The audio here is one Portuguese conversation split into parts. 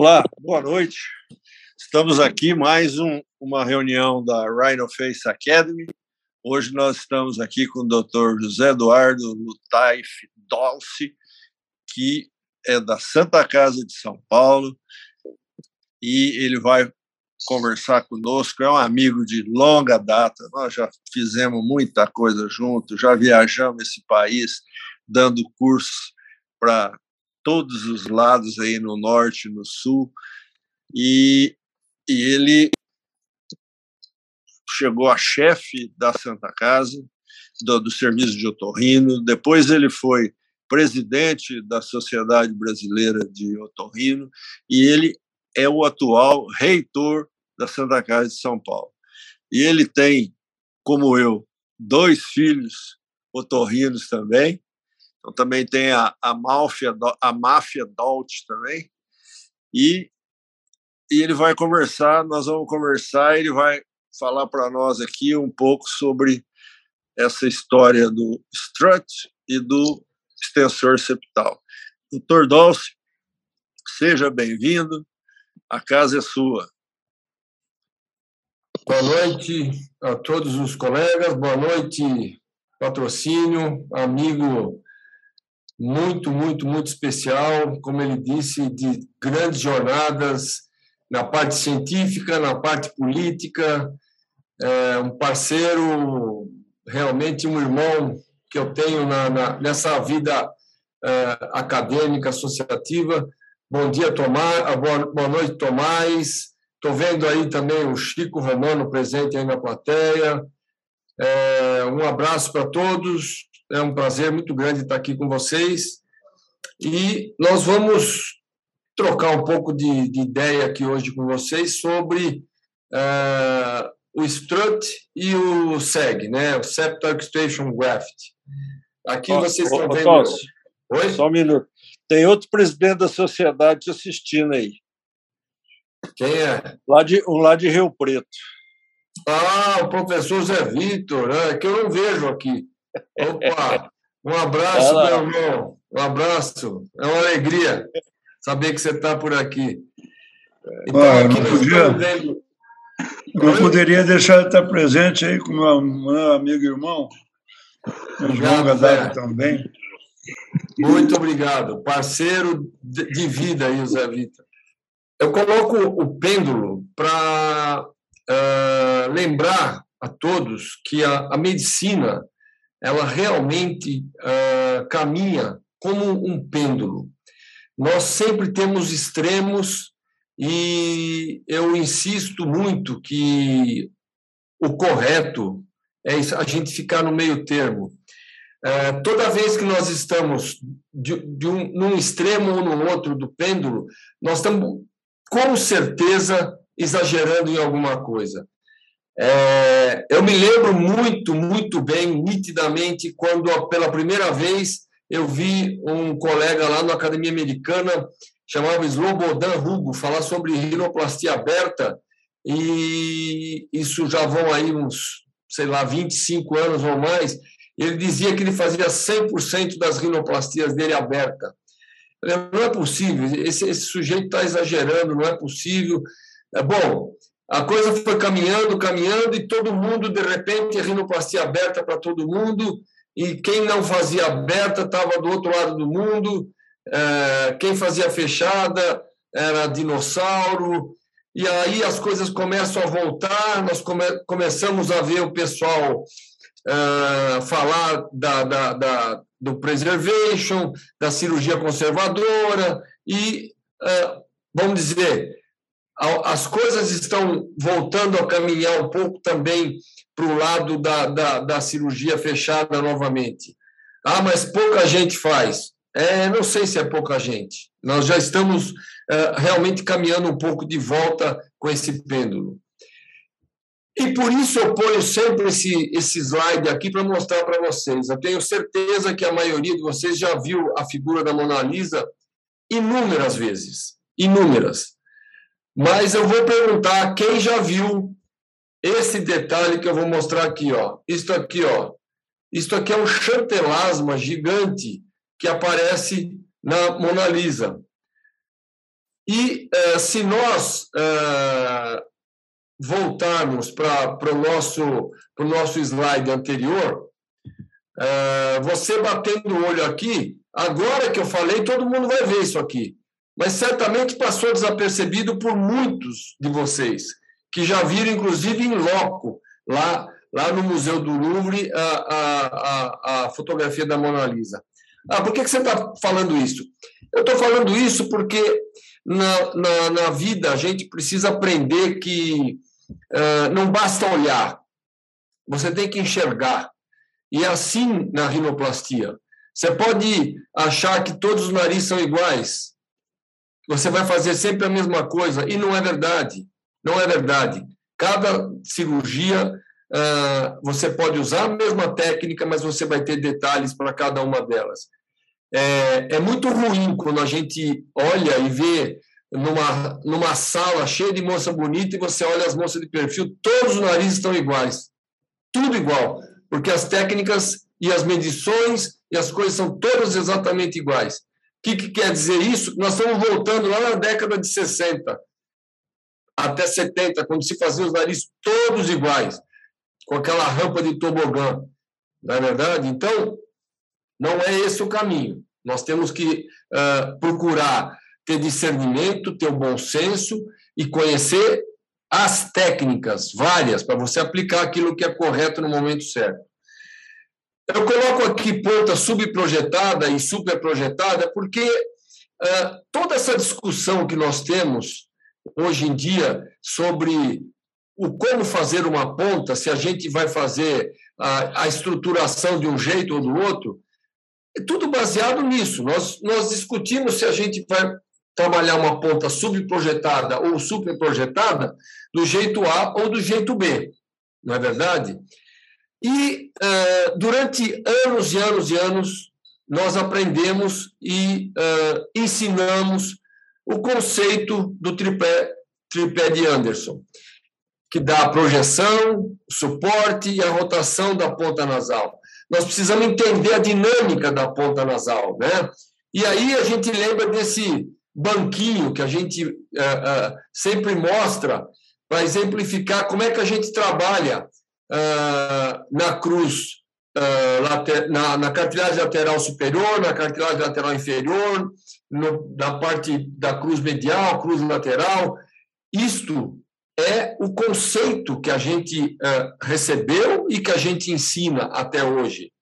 Olá, boa noite. Estamos aqui mais um, uma reunião da Rhino Face Academy. Hoje nós estamos aqui com o Dr. José Eduardo Lutaif Dolce, que é da Santa Casa de São Paulo, e ele vai conversar conosco. É um amigo de longa data, nós já fizemos muita coisa juntos, já viajamos esse país dando cursos para todos os lados aí no norte, no sul, e, e ele chegou a chefe da Santa Casa, do, do serviço de otorrino, depois ele foi presidente da Sociedade Brasileira de Otorrino e ele é o atual reitor da Santa Casa de São Paulo. E ele tem, como eu, dois filhos otorrinos também, então também tem a, a máfia a máfia Dalt também. E, e ele vai conversar, nós vamos conversar, ele vai falar para nós aqui um pouco sobre essa história do strut e do extensor septal. Doutor Dolce, seja bem-vindo, a casa é sua. Boa noite a todos os colegas, boa noite, patrocínio, amigo muito, muito, muito especial, como ele disse, de grandes jornadas na parte científica, na parte política, é um parceiro, realmente um irmão que eu tenho na, na nessa vida é, acadêmica, associativa. Bom dia, Tomás. Boa, boa noite, Tomás. Estou vendo aí também o Chico Romano presente aí na plateia. É, um abraço para todos. É um prazer muito grande estar aqui com vocês. E nós vamos trocar um pouco de, de ideia aqui hoje com vocês sobre uh, o strut e o SEG, né? o Septal Extraction Graft. Aqui vocês estão vendo. Oi? Só um minuto. Tem outro presidente da sociedade te assistindo aí. Quem é? Lá de, um lá de Rio Preto. Ah, o professor Zé Vitor, né? que eu não vejo aqui. Opa! Um abraço, meu irmão. Um abraço. É uma alegria saber que você está por aqui. Então, ah, aqui não podia, vendo... não poderia deixar de estar presente aí com meu, meu amigo e irmão, João Gaddafi também. Muito obrigado. Parceiro de vida aí, Zé Vitor. Eu coloco o pêndulo para uh, eh, lembrar a todos que a, a medicina ela realmente uh, caminha como um pêndulo. Nós sempre temos extremos e eu insisto muito que o correto é a gente ficar no meio termo. Uh, toda vez que nós estamos de, de um, num extremo ou no outro do pêndulo, nós estamos com certeza exagerando em alguma coisa. É, eu me lembro muito, muito bem, nitidamente, quando pela primeira vez eu vi um colega lá na Academia Americana, chamava Slobodan Hugo, falar sobre rinoplastia aberta, e isso já vão aí uns, sei lá, 25 anos ou mais. Ele dizia que ele fazia 100% das rinoplastias dele aberta. Falei, não é possível, esse, esse sujeito está exagerando, não é possível. É bom, a coisa foi caminhando, caminhando, e todo mundo, de repente, a rinoplastia aberta para todo mundo, e quem não fazia aberta estava do outro lado do mundo, é, quem fazia fechada era dinossauro, e aí as coisas começam a voltar, nós come, começamos a ver o pessoal é, falar da, da, da, do preservation, da cirurgia conservadora, e, é, vamos dizer, as coisas estão voltando a caminhar um pouco também para o lado da, da, da, cirurgia fechada novamente. Ah, mas pouca gente faz. É, não sei se é pouca gente. Nós já estamos é, realmente caminhando um pouco de volta com esse pêndulo. E por isso eu ponho sempre esse, esse slide aqui para mostrar para vocês. Eu tenho certeza que a maioria de vocês já viu a figura da Mona Lisa inúmeras vezes. Inúmeras. Mas eu vou perguntar quem já viu esse detalhe que eu vou mostrar aqui, ó. Isto aqui, ó. Isto aqui é um chantelasma gigante que aparece na Mona Lisa. E uh, se nós uh, voltarmos para o nosso, nosso slide anterior, uh, você batendo o olho aqui, agora que eu falei, todo mundo vai ver isso aqui. Mas certamente passou desapercebido por muitos de vocês, que já viram, inclusive, em loco, lá, lá no Museu do Louvre, a, a, a, a fotografia da Mona Lisa. Ah, por que, que você está falando isso? Eu estou falando isso porque na, na, na, vida a gente precisa aprender que uh, não basta olhar, você tem que enxergar. E é assim na rinoplastia. Você pode achar que todos os narizes são iguais, você vai fazer sempre a mesma coisa, e não é verdade. Não é verdade. Cada cirurgia Uh, você pode usar a mesma técnica, mas você vai ter detalhes para cada uma delas. É, é, muito ruim quando a gente olha e vê numa, numa sala cheia de moça bonita e você olha as moças de perfil, todos os narizes estão iguais. Tudo igual. Porque as técnicas e as medições e as coisas são todas exatamente iguais. O que, que quer dizer isso? Nós estamos voltando lá na década de 60 até 70, quando se faziam os narizes todos iguais, com aquela rampa de tobogã. Não é verdade? Então, não é esse o caminho. Nós temos que uh, procurar ter discernimento, ter o bom senso e conhecer as técnicas, várias, para você aplicar aquilo que é correto no momento certo. Eu coloco aqui ponta subprojetada e superprojetada porque uh, toda essa discussão que nós temos hoje em dia sobre o como fazer uma ponta, se a gente vai fazer a, a estruturação de um jeito ou do outro, é tudo baseado nisso. Nós, nós discutimos se a gente vai trabalhar uma ponta subprojetada ou superprojetada do jeito A ou do jeito B, não é verdade? E uh, durante anos e anos e anos, nós aprendemos e uh, ensinamos o conceito do tripé, tripé de Anderson, que dá a projeção, o suporte e a rotação da ponta nasal nós precisamos entender a dinâmica da ponta nasal, né? E aí a gente lembra desse banquinho que a gente uh, sempre mostra para exemplificar como é que a gente trabalha uh, na cruz, later, na, na, cartilagem lateral superior, na cartilagem lateral inferior, no, na parte da cruz medial, cruz lateral. Isto é o conceito que a gente uh, recebeu e que a gente ensina até hoje.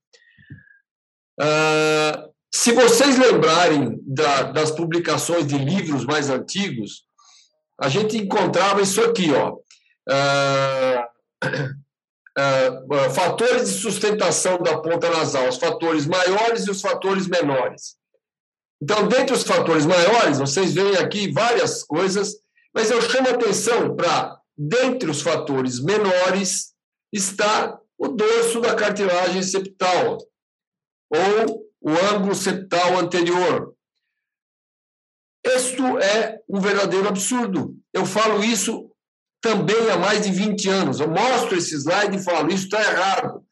Uh, se vocês lembrarem da, das publicações de livros mais antigos, a gente encontrava isso aqui, ó. Uh, fatores de sustentação da ponta nasal, os fatores maiores e os fatores menores. Então, dentre os fatores maiores, vocês veem aqui várias coisas mas eu chamo atenção para, dentre os fatores menores, está o dorso da cartilagem septal, ou o ângulo septal anterior. Isto é um verdadeiro absurdo. Eu falo isso também há mais de 20 anos. Eu mostro esse slide e falo: isso está errado.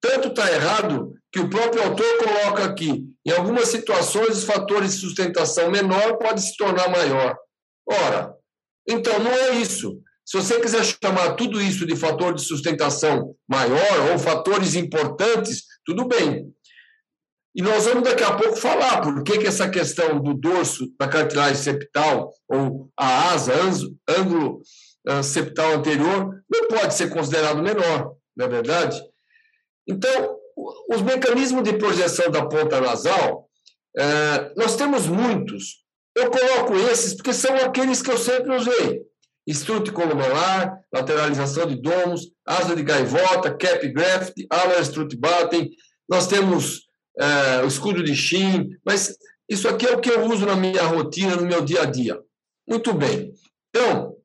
Tanto está errado que o próprio autor coloca aqui: em algumas situações, os fatores de sustentação menor podem se tornar maior. Ora, então, não é isso. Se você quiser chamar tudo isso de fator de sustentação maior ou fatores importantes, tudo bem. E nós vamos daqui a pouco falar por que, que essa questão do dorso da cartilagem septal ou a asa, ângulo septal anterior, não pode ser considerado menor, não é verdade? Então, os mecanismos de projeção da ponta nasal, uh, nós temos muitos. Eu coloco esses porque são aqueles que eu sempre usei. Estrute columelar, lateralização de domos, asa de gaivota, cap graft, ala strut batten. Nós temos é, o escudo de Shin, mas isso aqui é o que eu uso na minha rotina, no meu dia a dia. Muito bem. Então,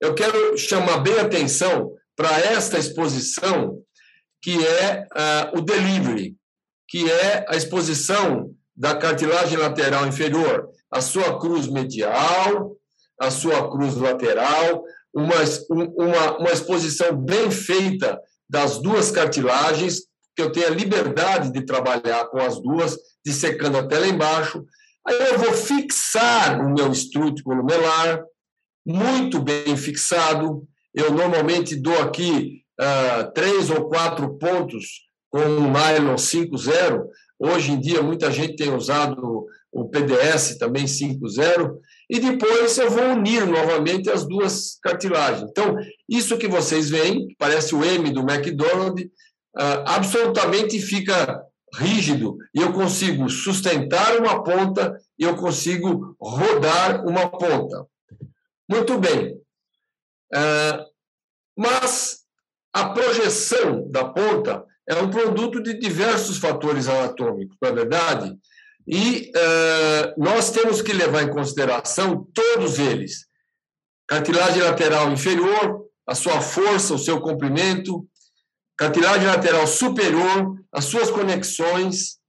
eu quero chamar bem atenção para esta exposição, que é é o delivery, que é a exposição da cartilagem lateral inferior, a sua cruz medial, a sua cruz lateral, uma, uma, uma exposição bem feita das duas cartilagens, que eu tenha liberdade de trabalhar com as duas, dissecando até lá embaixo, Aí eu vou fixar o meu estrute columelar, muito bem fixado. Eu normalmente dou aqui uh, três ou quatro pontos com um nylon 5.0. Hoje em dia, muita gente tem usado o PDS também 5.0. E depois eu vou unir novamente as duas cartilagens. Então, isso que vocês veem, parece o M do McDonald's, uh, absolutamente fica rígido e eu consigo sustentar uma ponta e eu consigo rodar uma ponta. Muito bem. Uh, mas a projeção da ponta é um produto de diversos fatores anatômicos, não é verdade? E uh, nós temos que levar em consideração todos eles: cartilagem lateral inferior, a sua força, o seu comprimento, cartilagem lateral superior, as suas conexões,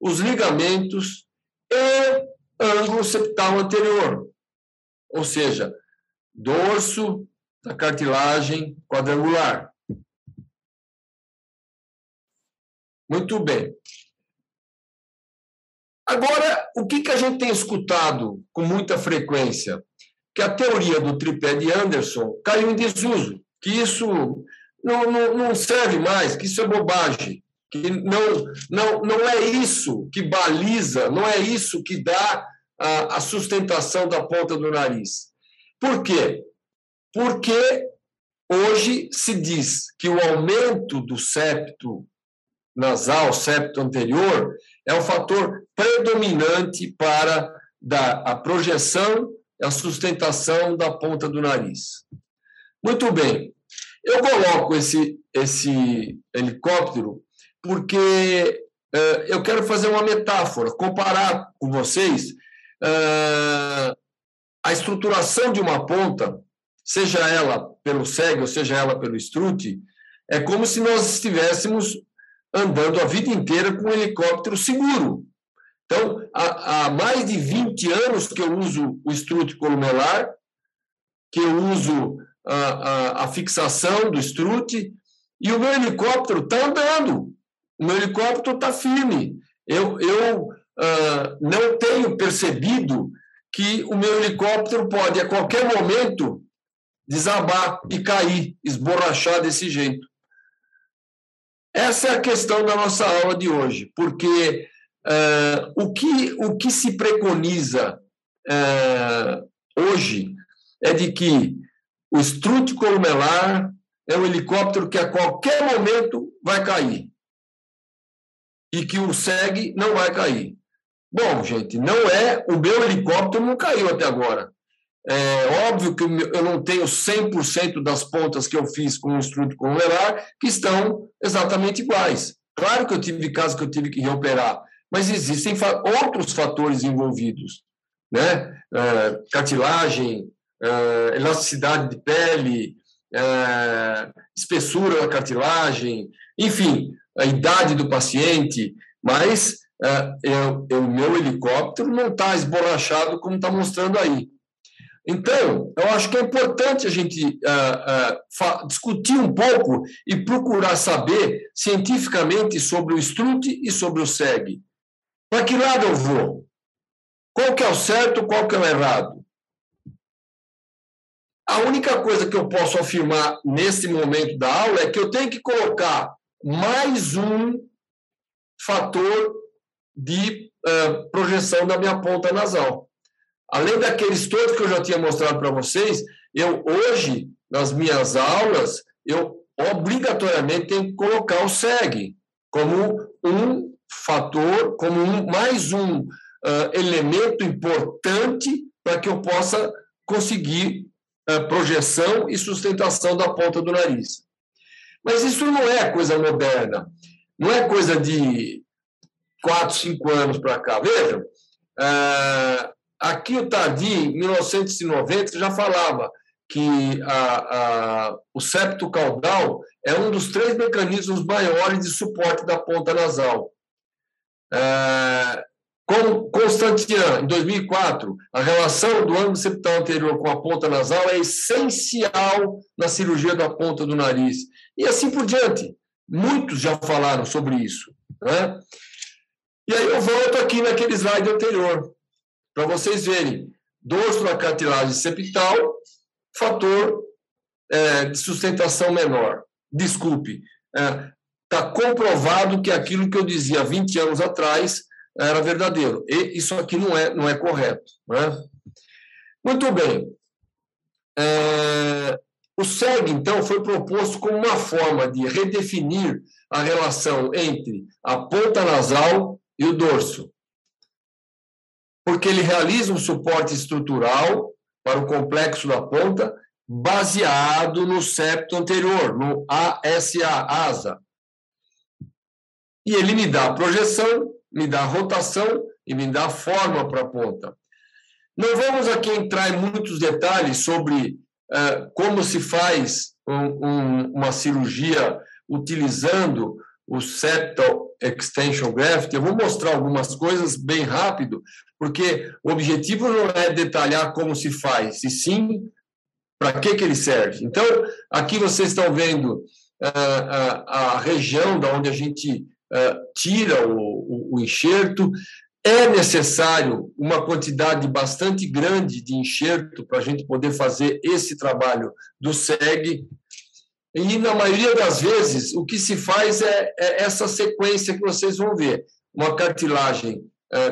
os ligamentos e ângulo septal anterior, ou seja, dorso da cartilagem quadrangular. Muito bem. Agora, o que, que a gente tem escutado com muita frequência? Que a teoria do tripé de Anderson caiu em desuso, que isso não, não, não serve mais, que isso é bobagem, que não, não, não é isso que baliza, não é isso que dá a, a sustentação da ponta do nariz. Por quê? Porque hoje se diz que o aumento do septo nasal, septo anterior, é o fator predominante para da, a projeção e a sustentação da ponta do nariz. Muito bem. Eu coloco esse, esse helicóptero porque uh, eu quero fazer uma metáfora, comparar com vocês uh, a estruturação de uma ponta, seja ela pelo SEG ou seja ela pelo strut, é como se nós estivéssemos andando a vida inteira com um helicóptero seguro. Então, há, há mais de 20 anos que eu uso o strut columelar, que eu uso a, a, a fixação do strut, e o meu helicóptero está andando. O meu helicóptero está firme. Eu, eu não tenho percebido que o meu helicóptero pode, a qualquer momento, desabar e cair, esborrachar desse jeito. Essa é a questão da nossa aula de hoje, porque uh, o, que, o que se preconiza uh, hoje é de que o estrute columelar é um helicóptero que a qualquer momento vai cair e que o SEG não vai cair. Bom, gente, não é. O meu helicóptero não caiu até agora. É óbvio que eu não tenho 100% das pontas que eu fiz com o estruto columelar que estão exatamente iguais. Claro que eu tive casos que eu tive que reoperar, mas existem outros fatores envolvidos, né? É, cartilagem, é, elasticidade de pele, é, espessura da cartilagem, enfim, a idade do paciente, mas o meu helicóptero não está esborrachado como está mostrando aí. Então, eu acho que é importante a gente uh, uh, discutir um pouco e procurar saber cientificamente sobre o strut e sobre o SEG. Para que lado eu vou? Qual que é o certo, qual que é o errado? A única coisa que eu posso afirmar nesse momento da aula é que eu tenho que colocar mais um fator de uh, projeção da minha ponta nasal. Além daqueles todos que eu já tinha mostrado para vocês, eu hoje, nas minhas aulas, eu obrigatoriamente tenho que colocar o SEG como um fator, como um, mais um uh, elemento importante para que eu possa conseguir uh, projeção e sustentação da ponta do nariz. Mas isso não é coisa moderna, não é coisa de quatro, cinco anos para cá. Vejam, uh, Aqui o Tardy, em 1990, já falava que a, a, o septo caudal é um dos três mecanismos maiores de suporte da ponta nasal. É, com Constantian, em 2004, a relação do ângulo septal anterior com a ponta nasal é essencial na cirurgia da ponta do nariz. E assim por diante. Muitos já falaram sobre isso. Né? E aí eu volto aqui naquele slide anterior. para vocês verem. Dorso da cartilagem septal, fator é, de sustentação menor. Desculpe, está é, comprovado que aquilo que eu dizia 20 anos atrás era verdadeiro. E isso aqui não é, não é correto. Né? Muito bem. É, o SEG, então, foi proposto como uma forma de redefinir a relação entre a ponta nasal e o dorso, porque ele realiza um suporte estrutural para o complexo da ponta baseado no septo anterior, no ASA, ASA. E ele me dá projeção, me dá rotação e me dá forma para a ponta. Não vamos aqui entrar em muitos detalhes sobre uh, como se faz um, um, uma cirurgia utilizando o septal extension graft. Eu vou mostrar algumas coisas bem rápido, porque o objetivo não é detalhar como se faz, e sim para que, que ele serve. Então, aqui vocês estão vendo uh, uh, a região da onde a gente uh, tira o, o, o enxerto. É necessário uma quantidade bastante grande de enxerto para a gente poder fazer esse trabalho do SEG. E, na maioria das vezes, o que se faz é, é essa sequência que vocês vão ver: uma cartilagem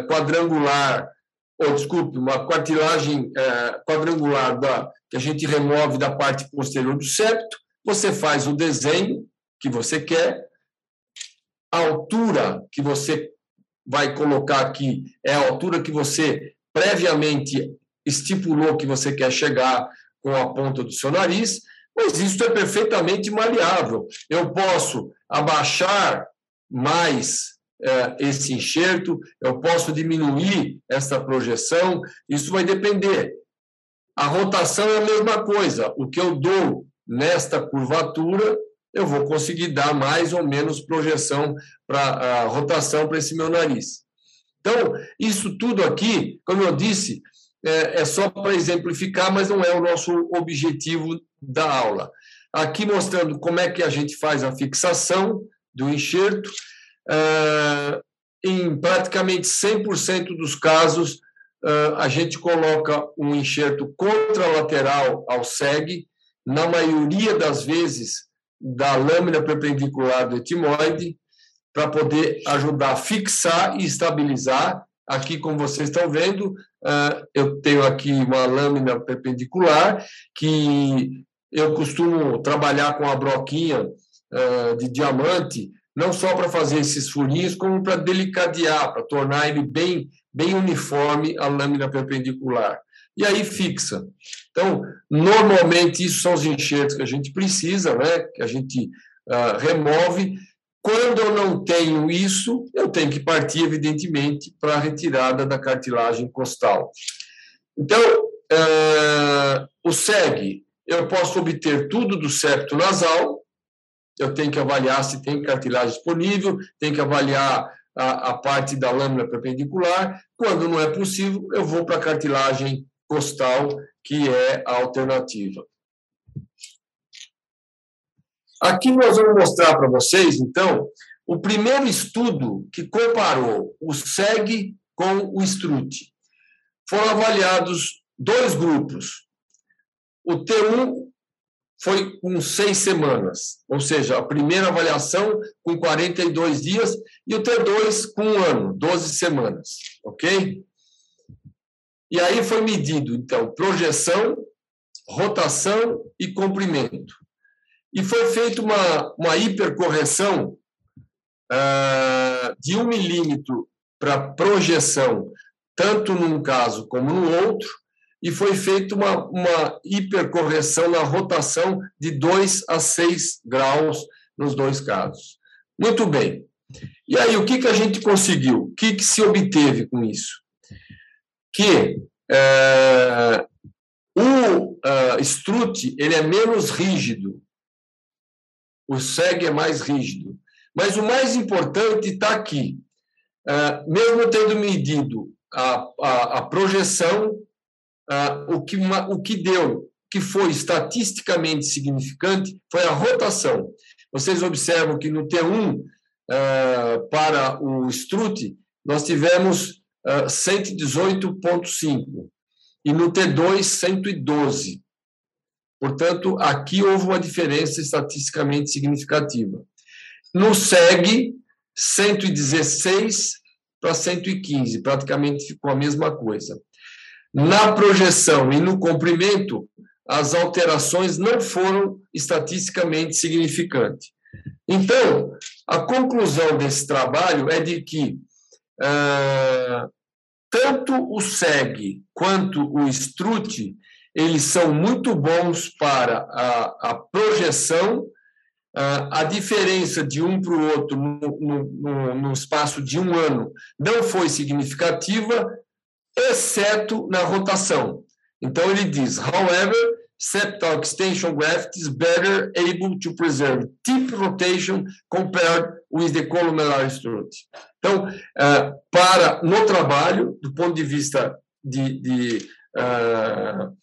quadrangular, ou desculpe, uma cartilagem quadrangular da, que a gente remove da parte posterior do septo, você faz o desenho que você quer, a altura que você vai colocar aqui é a altura que você previamente estipulou que você quer chegar com a ponta do seu nariz, mas isso é perfeitamente maleável. Eu posso abaixar mais é, esse enxerto, eu posso diminuir essa projeção, isso vai depender a rotação é a mesma coisa. O que eu dou nesta curvatura, eu vou conseguir dar mais ou menos projeção para a rotação para esse meu nariz. Então, isso tudo aqui, como eu disse, é, é só para exemplificar, mas não é o nosso objetivo da aula. Aqui mostrando como é que a gente faz a fixação do enxerto. É, em praticamente 100% dos casos, a gente coloca um enxerto contralateral ao SEG, na maioria das vezes da lâmina perpendicular do etimoide, para poder ajudar a fixar e estabilizar. Aqui, como vocês estão vendo, eu tenho aqui uma lâmina perpendicular que eu costumo trabalhar com a broquinha de diamante, não só para fazer esses furinhos, como para delicadear, para tornar ele bem bem uniforme a lâmina perpendicular. E aí fixa. Então, normalmente, isso são os enxertos que a gente precisa, né? que a gente uh, remove. Quando eu não tenho isso, eu tenho que partir, evidentemente, para a retirada da cartilagem costal. Então, uh, o SEG, eu posso obter tudo do septo nasal, eu tenho que avaliar se tem cartilagem disponível, tenho que avaliar a, a parte da lâmina perpendicular. Quando não é possível, eu vou para a cartilagem costal, que é a alternativa. Aqui nós vamos mostrar para vocês, então, o primeiro estudo que comparou o SEG com o STRUT. Foram avaliados dois grupos. O T1 foi com seis semanas, ou seja, a primeira avaliação com 42 dias e o T2 com um ano, 12 semanas, ok? E aí foi medido, então, projeção, rotação e comprimento. E foi feita uma, uma hipercorreção uh, de um milímetro para projeção, tanto num caso como no outro, e foi feita uma, uma hipercorreção na rotação de 2 a 6 graus nos dois casos. Muito bem. E aí, o que, que a gente conseguiu? O que, que se obteve com isso? Que é, o uh, strut ele é menos rígido, o SEG é mais rígido. Mas o mais importante está aqui. Uh, mesmo tendo medido a, a, a projeção ah, o, que, o que deu, que foi estatisticamente significante, foi a rotação. Vocês observam que no T1, ah, para o Strut, nós tivemos 118,5 e no T2, 112. Portanto, aqui houve uma diferença estatisticamente significativa. No SEG, 116 para 115, praticamente ficou a mesma coisa. Na projeção e no comprimento, as alterações não foram estatisticamente significantes. Então, a conclusão desse trabalho é de que ah, tanto o SEG quanto o STRUT eles são muito bons para a, a projeção. a diferença de um para o outro no, no, no espaço de um ano não foi significativa, exceto na rotação. Então, ele diz, however, septal extension graft is better able to preserve tip rotation compared with the columellar strut. Então, uh, para no trabalho, do ponto de vista de, de uh,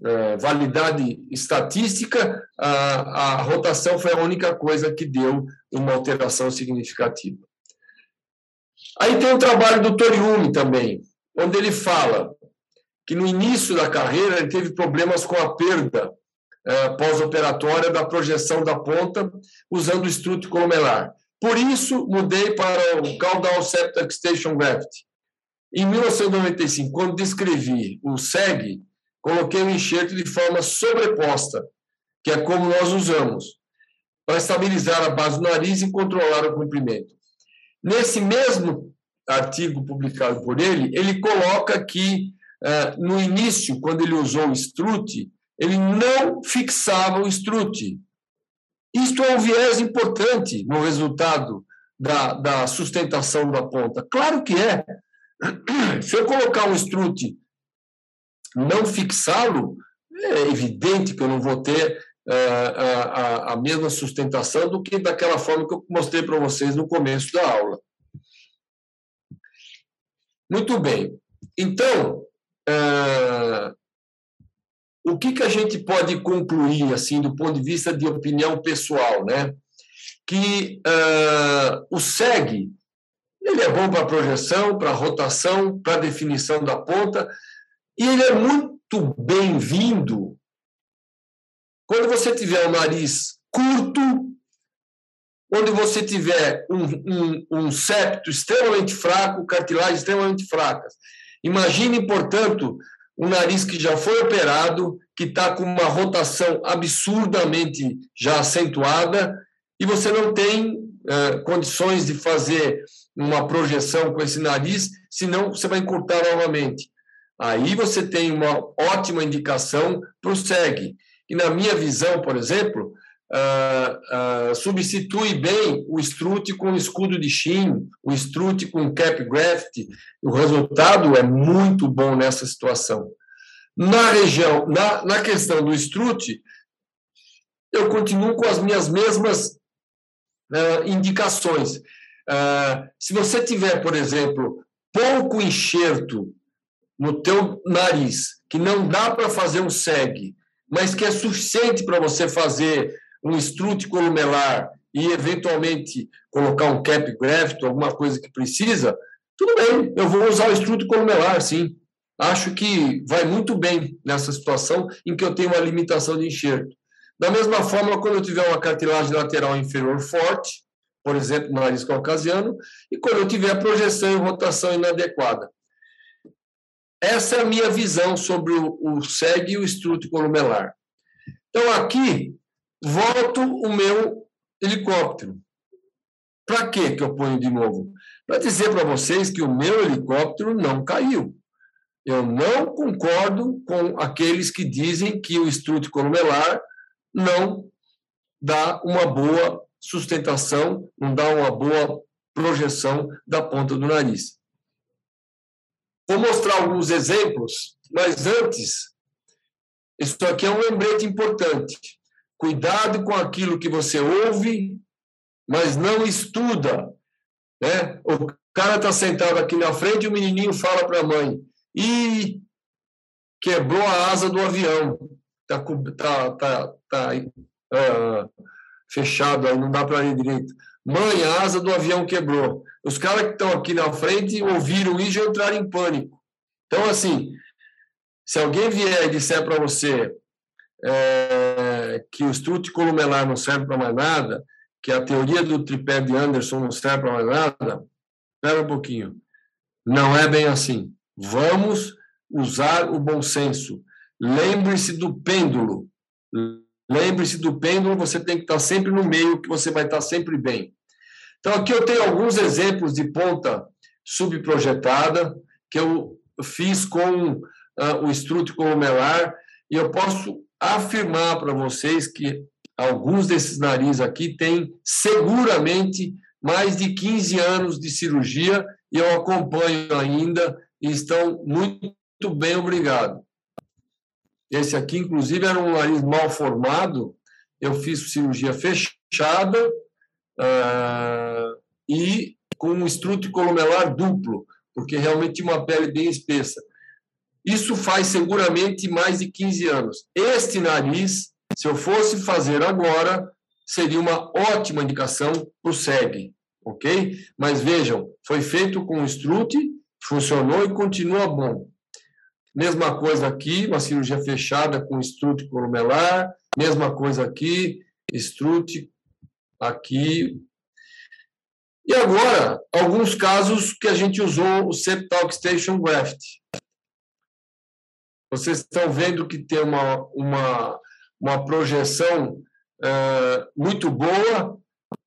uh, validade estatística, a, a rotação foi a única coisa que deu uma alteração significativa. Aí tem o trabalho do Toriumi também, onde ele fala que no início da carreira ele teve problemas com a perda uh, pós-operatória da projeção da ponta usando o estrute columelar. Por isso, mudei para o Caudal Septal Extension Graft. Em 1995, quando descrevi o SEG, coloquei o enxerto de forma sobreposta, que é como nós usamos, para estabilizar a base do nariz e controlar o comprimento. Nesse mesmo artigo publicado por ele, ele coloca que eh, no início, quando ele usou o strut, ele não fixava o strut. Isto é um viés importante no resultado da, da sustentação da ponta. Claro que é. Se eu colocar um strut não fixá-lo, é evidente que eu não vou ter uh, a, a, mesma sustentação do que daquela forma que eu mostrei para vocês no começo da aula. Muito bem. Então, uh, o que, que a gente pode concluir, assim, do ponto de vista de opinião pessoal, né? Que uh, o SEG ele é bom para projeção, para rotação, para definição da ponta, e ele é muito bem-vindo quando você tiver o nariz curto, onde você tiver um, um, um septo extremamente fraco, cartilagens extremamente fracas. Imagine, portanto, um nariz que já foi operado, que está com uma rotação absurdamente já acentuada, e você não tem uh, condições de fazer uma projeção com esse nariz, senão você vai encurtar novamente. Aí você tem uma ótima indicação para o SEG. E na minha visão, por exemplo, uh, uh, substitui bem o strut com o escudo de Shin, o strut com cap graft. O resultado é muito bom nessa situação. Na região, na, na questão do strut, eu continuo com as minhas mesmas uh, indicações. se você tiver, por exemplo, pouco enxerto no teu nariz, que não dá para fazer um SEG, mas que é suficiente para você fazer um strut columelar e, eventualmente, colocar um cap graft, alguma coisa que precisa, tudo bem, eu vou usar o strut columelar, sim. Acho que vai muito bem nessa situação em que eu tenho uma limitação de enxerto. Da mesma forma, quando eu tiver uma cartilagem lateral inferior forte, por exemplo, no nariz caucasiano, e quando eu tiver projeção e rotação inadequada. Essa é a minha visão sobre o, o SEG e o estruto columelar. Então, aqui, volto o meu helicóptero. Para que eu ponho de novo? Para dizer para vocês que o meu helicóptero não caiu. Eu não concordo com aqueles que dizem que o estruto columelar não dá uma boa sustentação, não dá uma boa projeção da ponta do nariz. Vou mostrar alguns exemplos, mas antes, isso aqui é um lembrete importante. Cuidado com aquilo que você ouve, mas não estuda. Né? O cara está sentado aqui na frente e o menininho fala para a mãe: e quebrou a asa do avião. Está tá, tá, tá, uh, fechado aí, não dá para ir direito. Mãe, a asa do avião quebrou. Os caras que estão aqui na frente ouviram isso e entraram em pânico. Então, assim, se alguém vier e disser para você é, que o strut columelar não serve para mais nada, que a teoria do tripé de Anderson não serve para mais nada, espera um pouquinho. Não é bem assim. Vamos usar o bom senso. Lembre-se do pêndulo. Lembre-se do pêndulo, você tem que estar sempre no meio, que você vai estar sempre bem. Então, aqui eu tenho alguns exemplos de ponta subprojetada que eu fiz com uh, o estrute columelar e eu posso afirmar para vocês que alguns desses narizes aqui têm seguramente mais de 15 anos de cirurgia e eu acompanho ainda e estão muito bem, obrigado. Esse aqui, inclusive, era um nariz mal formado, eu fiz cirurgia fechada uh, e com um estrute columelar duplo, porque realmente tinha uma pele bem espessa. Isso faz seguramente mais de 15 anos. Este nariz, se eu fosse fazer agora, seria uma ótima indicação para o SEG, ok? Mas vejam, foi feito com estrute, funcionou e continua bom. Mesma coisa aqui, uma cirurgia fechada com estrute columelar, mesma coisa aqui, estrute aqui. E agora, alguns casos que a gente usou o Septal Station Graft. Vocês estão vendo que tem uma, uma, uma projeção é, muito boa,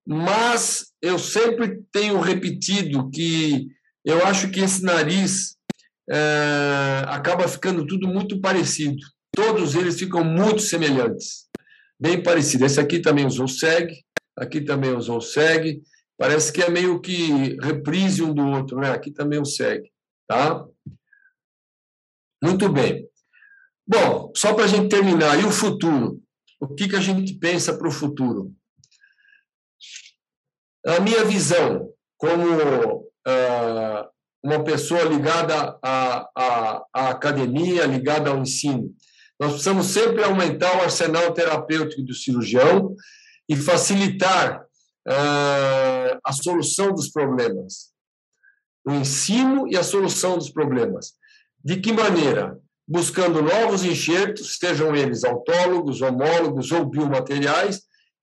mas eu sempre tenho repetido que eu acho que esse nariz é, acaba ficando tudo muito parecido. Todos eles ficam muito semelhantes, bem parecidos. Esse aqui também usou SEG, aqui também usou SEG. Parece que é meio que reprise um do outro, né? Aqui também o SEG, tá? Muito bem. Bom, só para a gente terminar, e o futuro? O que, que a gente pensa para o futuro? A minha visão, como uh, uma pessoa ligada à, à, à, academia, ligada ao ensino, nós precisamos sempre aumentar o arsenal terapêutico do cirurgião e facilitar uh, a solução dos problemas. O ensino e a solução dos problemas. De que maneira? buscando novos enxertos, sejam eles autólogos, homólogos ou biomateriais,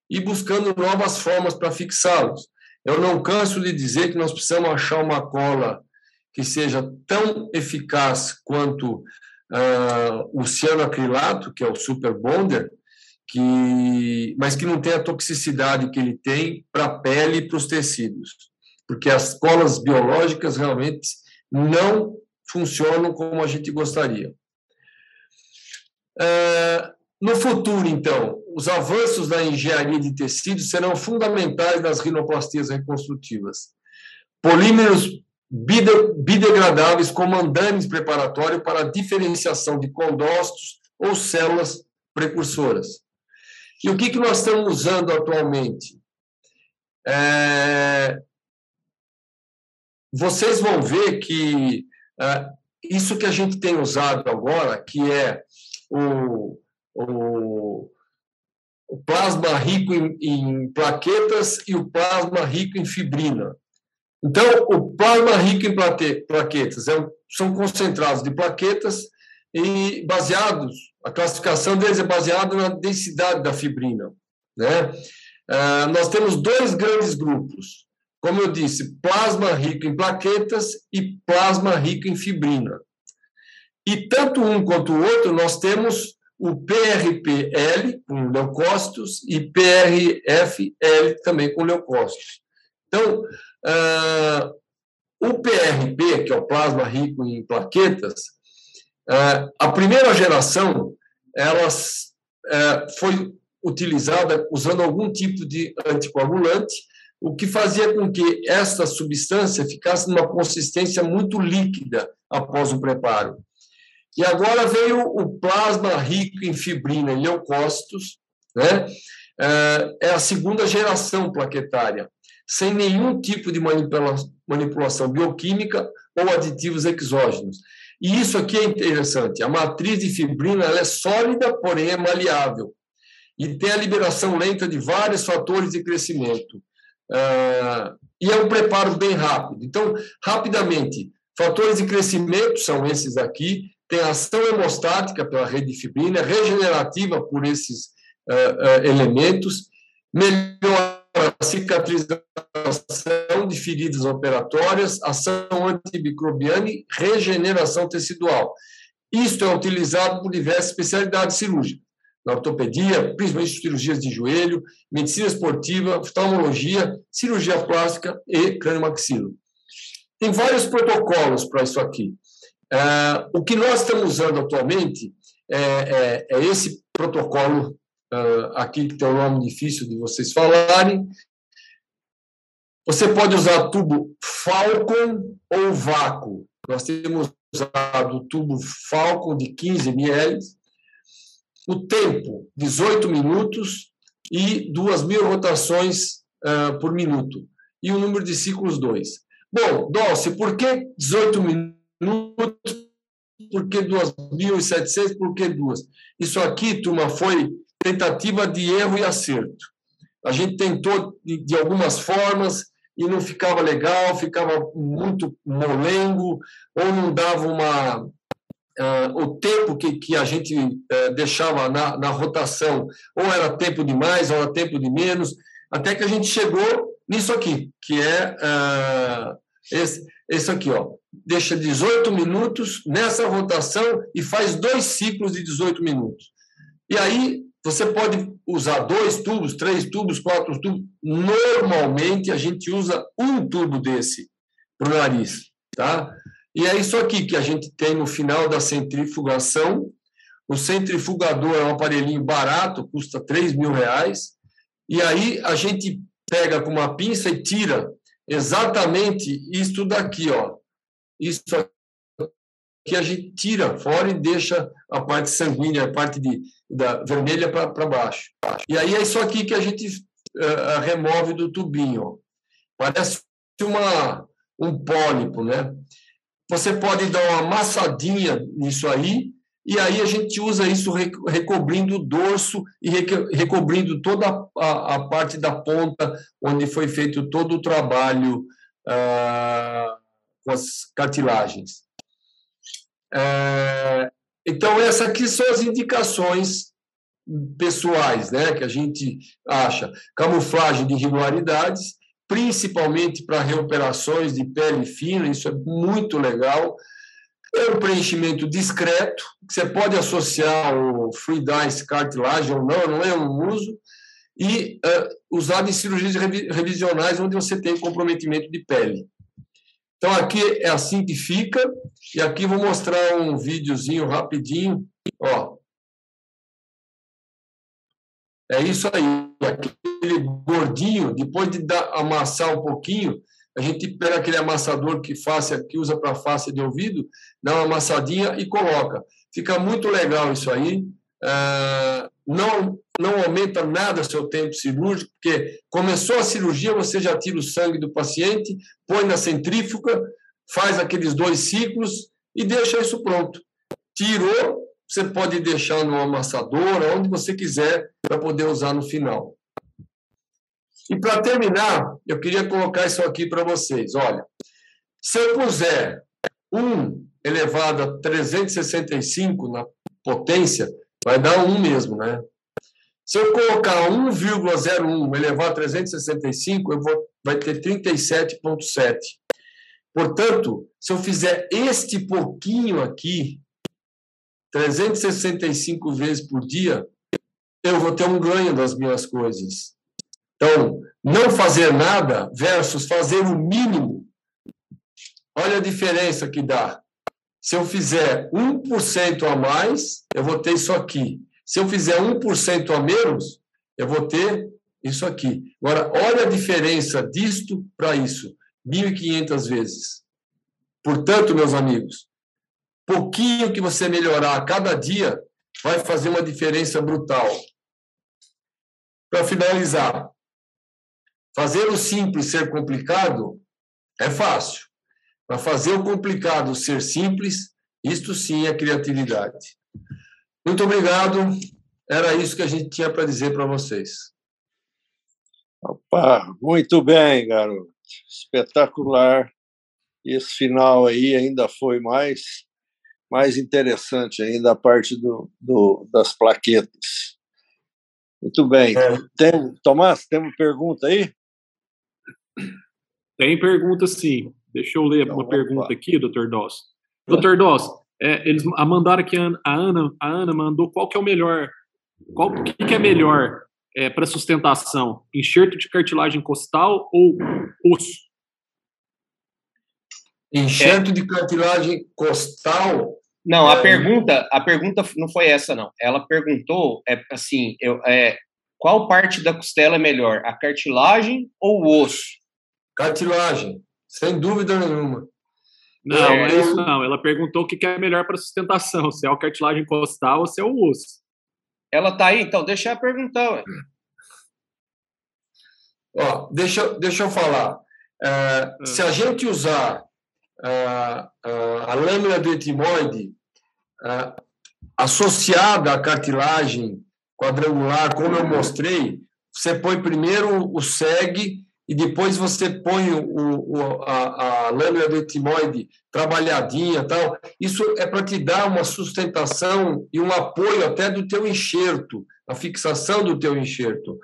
e buscando novas formas para fixá-los. Eu não canso de dizer que nós precisamos achar uma cola que seja tão eficaz quanto uh, o cianoacrilato, que é o super bonder, que, mas que não tem a toxicidade que ele tem para a pele e para os tecidos, porque as colas biológicas realmente não funcionam como a gente gostaria. É, no futuro, então, os avanços da engenharia de tecidos serão fundamentais nas rinoplastias reconstrutivas. Polímeros bidegradáveis como andames preparatório para a diferenciação de condócitos ou células precursoras. E o que, que nós estamos usando atualmente? É... Vocês vão ver que é, isso que a gente tem usado agora, que é o, o, o plasma rico em, em plaquetas e o plasma rico em fibrina. Então, o plasma rico em plaquetas é, são concentrados de plaquetas e baseados, a classificação deles é baseada na densidade da fibrina. Né? Ah, nós temos dois grandes grupos, como eu disse, plasma rico em plaquetas e plasma rico em fibrina. E tanto um quanto o outro, nós temos o PRPL com leucócitos e PRFL também com leucócitos. Então, uh, o PRP, que é o plasma rico em plaquetas, a primeira geração elas, uh, foi utilizada usando algum tipo de anticoagulante, o que fazia com que essa substância ficasse numa consistência muito líquida após o preparo. E agora veio o plasma rico em fibrina e leucócitos, né? É, é a segunda geração plaquetária, sem nenhum tipo de manipulação bioquímica ou aditivos exógenos. E isso aqui é interessante. A matriz de fibrina é sólida, porém é maleável. E tem a liberação lenta de vários fatores de crescimento. Uh, e é um preparo bem rápido. Então, rapidamente, fatores de crescimento são esses aqui, tem ação hemostática pela rede de fibrina, regenerativa por esses uh, uh, elementos, melhora a cicatrização de feridas operatórias, ação antimicrobiana e regeneração tecidual. Isto é utilizado por diversas especialidades cirúrgicas na ortopedia, principalmente cirurgias de joelho, medicina esportiva, oftalmologia, cirurgia plástica e crânio-maxilo. Tem vários protocolos para isso aqui. Uh, o que nós estamos usando atualmente é, é, é esse protocolo uh, aqui, que tem um nome difícil de vocês falarem. Você pode usar tubo Falcon ou vácuo. Nós temos usado o tubo Falcon de 15 ml, o tempo, 18 minutos e 2 mil rotações uh, por minuto. E o número de ciclos, 2. Bom, Dulce, por que 18 minutos? Por que 2.700? Por que duas? Isso aqui, turma, foi tentativa de erro e acerto. A gente tentou de, de algumas formas e não ficava legal, ficava muito molengo, ou não dava uma, Uh, o tempo que, que a gente uh, deixava na, na rotação, ou era tempo de mais, ou era tempo de menos, até que a gente chegou nisso aqui, que é uh, esse, esse aqui, ó. Deixa 18 minutos nessa rotação e faz dois ciclos de 18 minutos. E aí você pode usar dois tubos, três tubos, quatro tubos. Normalmente a gente usa um tubo desse para o nariz, tá? E é isso aqui que a gente tem no final da centrifugação. O centrifugador é um aparelhinho barato, custa 3 mil reais. E aí a gente pega com uma pinça e tira exatamente isso daqui, ó. Isso que a gente tira fora e deixa a parte sanguínea, a parte de, da vermelha para baixo. E aí é isso aqui que a gente uh, remove do tubinho. Parece uma, um pólipo, né? Você pode dar uma amassadinha nisso aí, e aí a gente usa isso recobrindo o dorso e recobrindo toda a, a parte da ponta onde foi feito todo o trabalho ah, com as cartilagens. É, então, essas aqui são as indicações pessoais né, que a gente acha. Camuflagem de irregularidades, principalmente para reoperações de pele fina, isso é muito legal. É um preenchimento discreto, que você pode associar o Free Dice cartilagem ou não, não é um uso, e uh, usado em cirurgias revisionais onde você tem comprometimento de pele. Então, aqui é assim que fica, e aqui vou mostrar um videozinho rapidinho, ó. É isso aí, aquele gordinho, depois de dar, amassar um pouquinho, a gente pega aquele amassador que face, que usa para face de ouvido, dá uma amassadinha e coloca. Fica muito legal isso aí. Ah, não, não aumenta nada seu tempo cirúrgico, porque começou a cirurgia, você já tira o sangue do paciente, põe na centrífuga, faz aqueles dois ciclos e deixa isso pronto. Tirou, você pode deixar no amassador, onde você quiser, para poder usar no final. E para terminar, eu queria colocar isso aqui para vocês. Olha, se eu puser 1 elevado a 365 na potência, vai dar 1 mesmo, né? Se eu colocar 1,01 elevado a 365, eu vou, vai ter 37,7. Portanto, se eu fizer este pouquinho aqui, 365 vezes por dia, eu vou ter um ganho das minhas coisas. Então, não fazer nada versus fazer o mínimo. Olha a diferença que dá. Se eu fizer 1% a mais, eu vou ter isso aqui. Se eu fizer 1% a menos, eu vou ter isso aqui. Agora, olha a diferença disto para isso. 1.500 vezes. Portanto, meus amigos, pouquinho que você melhorar a cada dia vai fazer uma diferença brutal. Para finalizar, fazer o simples ser complicado é fácil. Para fazer o complicado ser simples, isto sim é criatividade. Muito obrigado. Era isso que a gente tinha para dizer para vocês. Opa, muito bem, garoto. Espetacular. Esse final aí ainda foi mais mais interessante ainda a parte do, do das plaquetas. Muito bem. É. Tem, Tomás, tem uma pergunta aí? Tem pergunta sim. Deixa eu ler então, uma pergunta aqui, doutor Doss. Doutor Doss, é, eles mandaram aqui, a Ana, a Ana mandou qual que é o melhor, qual que, que é melhor é, para sustentação? Enxerto de cartilagem costal ou osso? Enxerto é. de cartilagem costal. Não, a pergunta, a pergunta não foi essa não. Ela perguntou, é assim, eu, é, qual parte da costela é melhor, a cartilagem ou o osso? Cartilagem, sem dúvida nenhuma. Não, é, não é isso não. Ela perguntou o que é melhor para sustentação, se é a cartilagem costal ou se é o osso. Ela tá aí, então deixa eu perguntar. Ué. Ó, deixa, deixa eu falar. É, hum. Se a gente usar a, a, a lâmina do etimoide associada à cartilagem quadrangular, como eu mostrei, você põe primeiro o SEG e depois você põe o, o, a, a lâmina do etimoide trabalhadinha tal. Isso é para te dar uma sustentação e um apoio até do teu enxerto, a fixação do teu enxerto.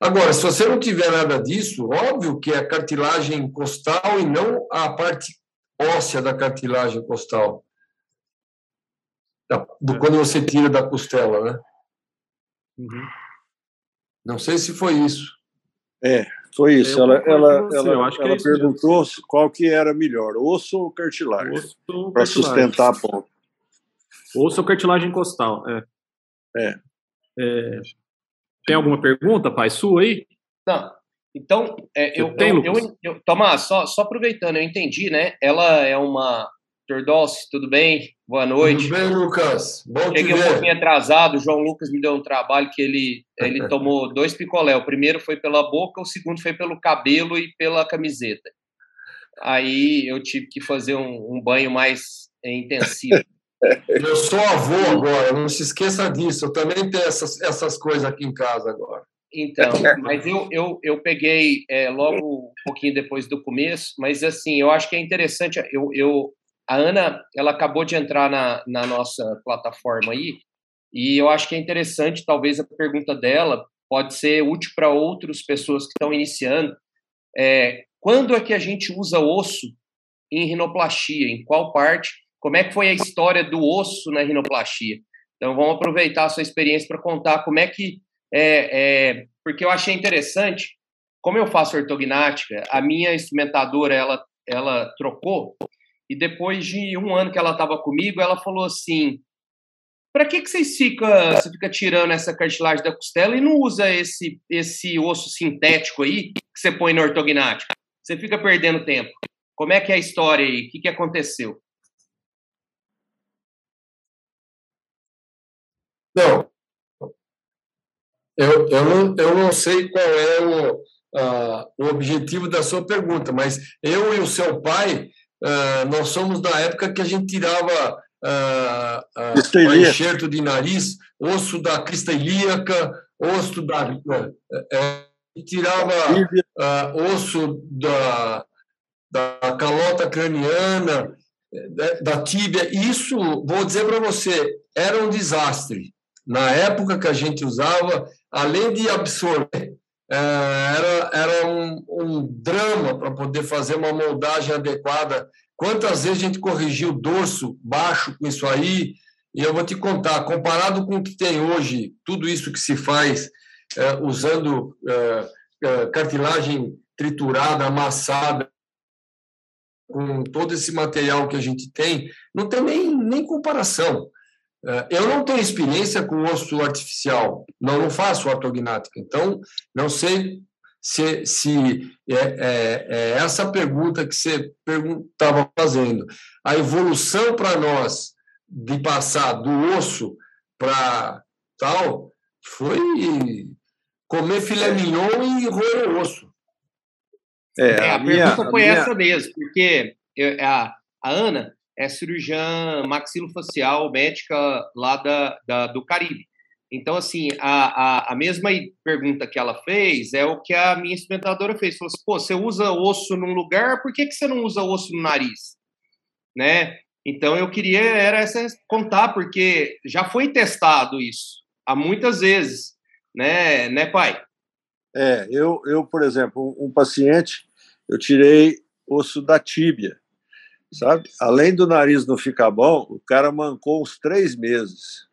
Agora, se você não tiver nada disso, óbvio que é cartilagem costal e não a parte óssea da cartilagem costal. Do, quando você tira da costela, né? Uhum. Não sei se foi isso. É, foi isso. ela ela, ela, ela é perguntou qual que era melhor, osso ou cartilagem, para sustentar a ponta. Osso ou cartilagem costal, é. É. é. Tem alguma pergunta, pai, sua aí? Não. Então, é, eu, tem, eu, eu, eu, Tomás, só, só aproveitando, eu entendi, né? Ela é uma Tordolce, tudo bem? Boa noite. Tudo bem, Lucas? Bom Cheguei um pouquinho atrasado, o João Lucas me deu um trabalho que ele, ele tomou dois picolé. O primeiro foi pela boca, o segundo foi pelo cabelo e pela camiseta. Aí eu tive que fazer um, um banho mais intensivo. Eu sou avô agora, não se esqueça disso. Eu também tenho essas, essas coisas aqui em casa agora. Então, mas eu, eu, eu peguei é, logo um pouquinho depois do começo, mas assim, eu acho que é interessante. Eu, eu, a Ana, ela acabou de entrar na, na nossa plataforma aí, e eu acho que é interessante, talvez a pergunta dela pode ser útil para outras pessoas que estão iniciando. É, quando é que a gente usa osso em rinoplastia? Em qual parte? Como é que foi a história do osso na rinoplastia? Então, vamos aproveitar a sua experiência para contar como é que. É, é, porque eu achei interessante, como eu faço ortognática, a minha instrumentadora ela, ela trocou e depois de um ano que ela estava comigo, ela falou assim: para que, que vocês ficam, você fica tirando essa cartilagem da costela e não usa esse, esse osso sintético aí que você põe na ortognática? Você fica perdendo tempo. Como é que é a história aí? O que, que aconteceu? Não, eu, eu, não, eu não sei qual é o, uh, o objetivo da sua pergunta, mas eu e o seu pai Uh, nós somos da época que a gente tirava uh, uh, enxerto de nariz, osso da crista ilíaca, osso da. Uh, tirava osso da, da calota craniana, da, da tíbia. Isso, vou dizer para você, era um desastre. Na época que a gente usava, além de absorver é, era, era um, um drama para poder fazer uma moldagem adequada. Quantas vezes a gente corrigiu o dorso baixo com isso aí? E eu vou te contar, comparado com o que tem hoje, tudo isso que se faz é, usando é, é cartilagem triturada, amassada, com todo esse material que a gente tem, não tem nem, nem comparação. É, eu não tenho experiência com osso artificial, não, não faço ortognática, então não sei se, se é, é, é essa pergunta que você estava fazendo. A evolução para nós de passar do osso para tal foi comer filé mignon e roer o osso. É, é a, a minha, pergunta foi minha... essa mesmo, porque eu, a, a Ana é cirurgiã maxilofacial médica lá da, da, do Caribe. Então, assim, a, a, a, mesma pergunta que ela fez é o que a minha experimentadora fez. Falou assim, pô, você usa osso num lugar, por que, que você não usa osso no nariz? Né? Então, eu queria era essa, contar, porque já foi testado isso há muitas vezes, né, né pai? É, eu, eu por exemplo, um, um paciente, eu tirei osso da tíbia, sabe? Além do nariz não ficar bom, o cara mancou uns três meses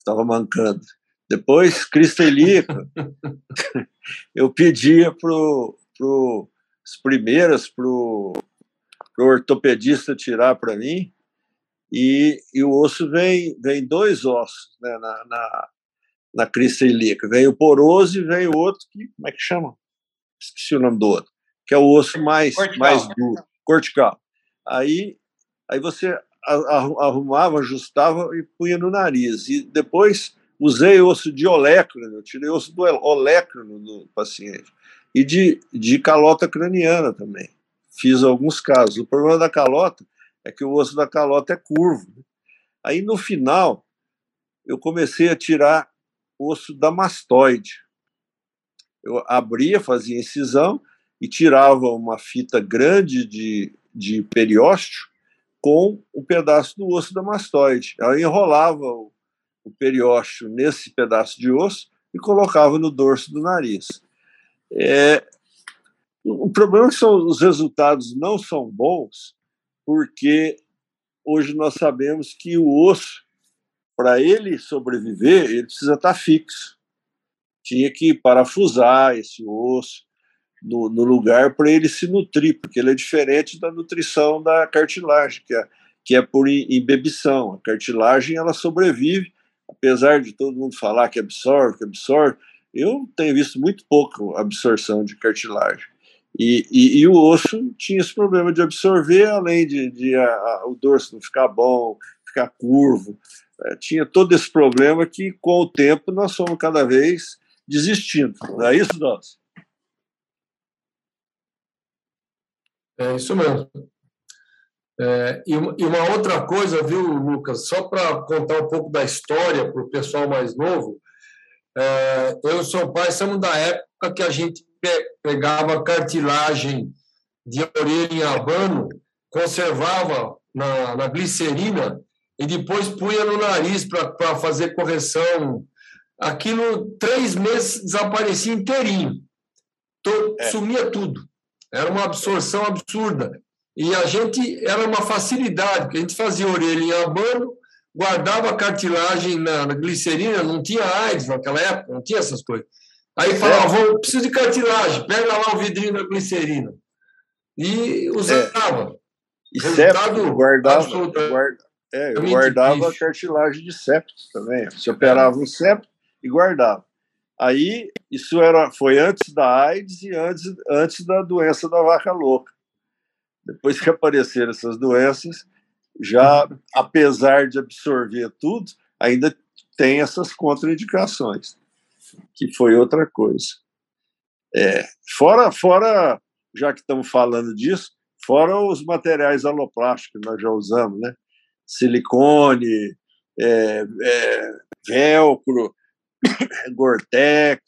estava mancando. Depois, cristelico, eu pedia para pro, as primeiras para o ortopedista tirar para mim, e, e, o osso vem, vem dois ossos né, na, na, na crista ilíaca. Vem o poroso e vem o outro, que, como é que chama? Esqueci o nome do outro, que é o osso mais, mais duro, cortical. Aí, aí você arrumava, ajustava e punha no nariz. E depois usei osso de olécrano, tirei osso do olécrano do paciente. E de, de calota craniana também. Fiz alguns casos. O problema da calota é que o osso da calota é curvo. Aí no final, eu comecei a tirar osso da mastoide. Eu abria, fazia incisão e tirava uma fita grande de, de periósteo com um pedaço do osso da mastoide. Ela enrolava o, o periósteo nesse pedaço de osso e colocava no dorso do nariz. É, o problema é que são, os resultados não são bons, porque hoje nós sabemos que o osso, para ele sobreviver, ele precisa estar fixo. Tinha que parafusar esse osso, no, no lugar para ele se nutrir, porque ele é diferente da nutrição da cartilagem, que é, que é por embebição. A cartilagem ela sobrevive, apesar de todo mundo falar que absorve, que absorve, eu tenho visto muito pouco absorção de cartilagem. E, e, e, o osso tinha esse problema de absorver, além de, de a, a, o dorso não ficar bom, ficar curvo. É, tinha todo esse problema que, com o tempo, nós fomos cada vez desistindo. Não é isso, nós? É isso mesmo. É, e, uma, outra coisa, viu, Lucas, só para contar um pouco da história para o pessoal mais novo, é, eu e seu pai somos da época que a gente pegava cartilagem de orelha em abano, conservava na, na glicerina e depois punha no nariz para fazer correção. Aquilo, três meses, desaparecia inteirinho. Tô, é. Sumia tudo. Era uma absorção absurda. E a gente era uma facilidade, porque a gente fazia orelha em abano, guardava a cartilagem na, na, glicerina, não tinha AIDS naquela época, não tinha essas coisas. Aí falava, vou, preciso de cartilagem, pega lá o vidrinho da glicerina. E usava. É. E septo, guardava, guarda, é, eu guardava difícil. a cartilagem de septo também. Você operava um septo e guardava. Aí isso era, foi antes da AIDS e antes, antes da doença da vaca louca. Depois que apareceram essas doenças, já apesar de absorver tudo, ainda tem essas contraindicações, que foi outra coisa. É, fora, fora, já que estamos falando disso, fora os materiais aloplásticos que nós já usamos, né? Silicone, é, é, velcro, Gore-Tex,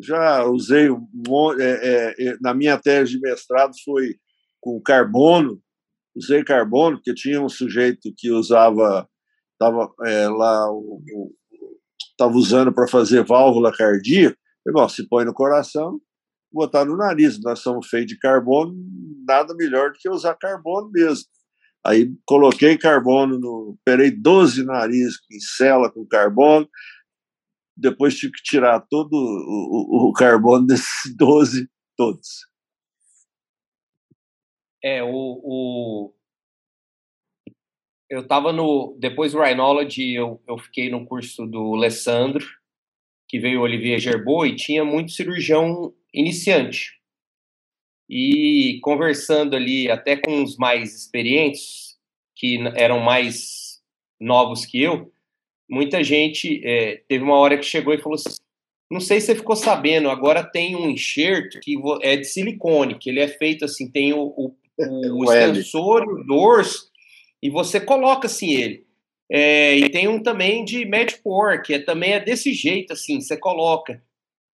já usei um monte, é, é, é, na minha tese de mestrado foi com carbono, usei carbono, porque tinha um sujeito que usava, estava é, lá, estava usando para fazer válvula cardíaca, igual, se põe no coração, botar no nariz, nós somos feitos de carbono, nada melhor do que usar carbono mesmo. Aí coloquei carbono, no, operei 12 narizes em cela com carbono, depois tive que tirar todo o, o, o carbono desses 12 todos. É, o, o... eu estava no. Depois do Rhinology, eu, eu fiquei no curso do Alessandro, que veio o Olivier Gerbeau, e tinha muito cirurgião iniciante. E conversando ali até com os mais experientes, que eram mais novos que eu, muita gente é, teve uma hora que chegou e falou assim, não sei se você ficou sabendo, agora tem um enxerto que é de silicone, que ele é feito assim, tem o, o, o, o extensor, o dorso, e você coloca assim ele. É, e tem um também de Medport, que é, também é desse jeito, assim, você coloca.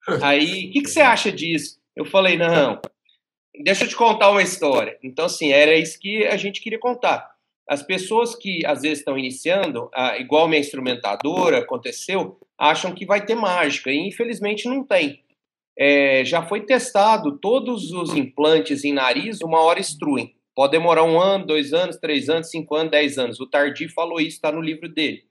Aí, o que, que você acha disso? Eu falei, não, deixa eu te contar uma história. Então, assim, era isso que a gente queria contar. As pessoas que às vezes estão iniciando, ah, igual minha instrumentadora aconteceu, acham que vai ter mágica, e infelizmente não tem. É, já foi testado todos os implantes em nariz, uma hora extruem. Pode demorar um ano, dois anos, três anos, cinco anos, dez anos. O Tardi falou isso, está no livro dele.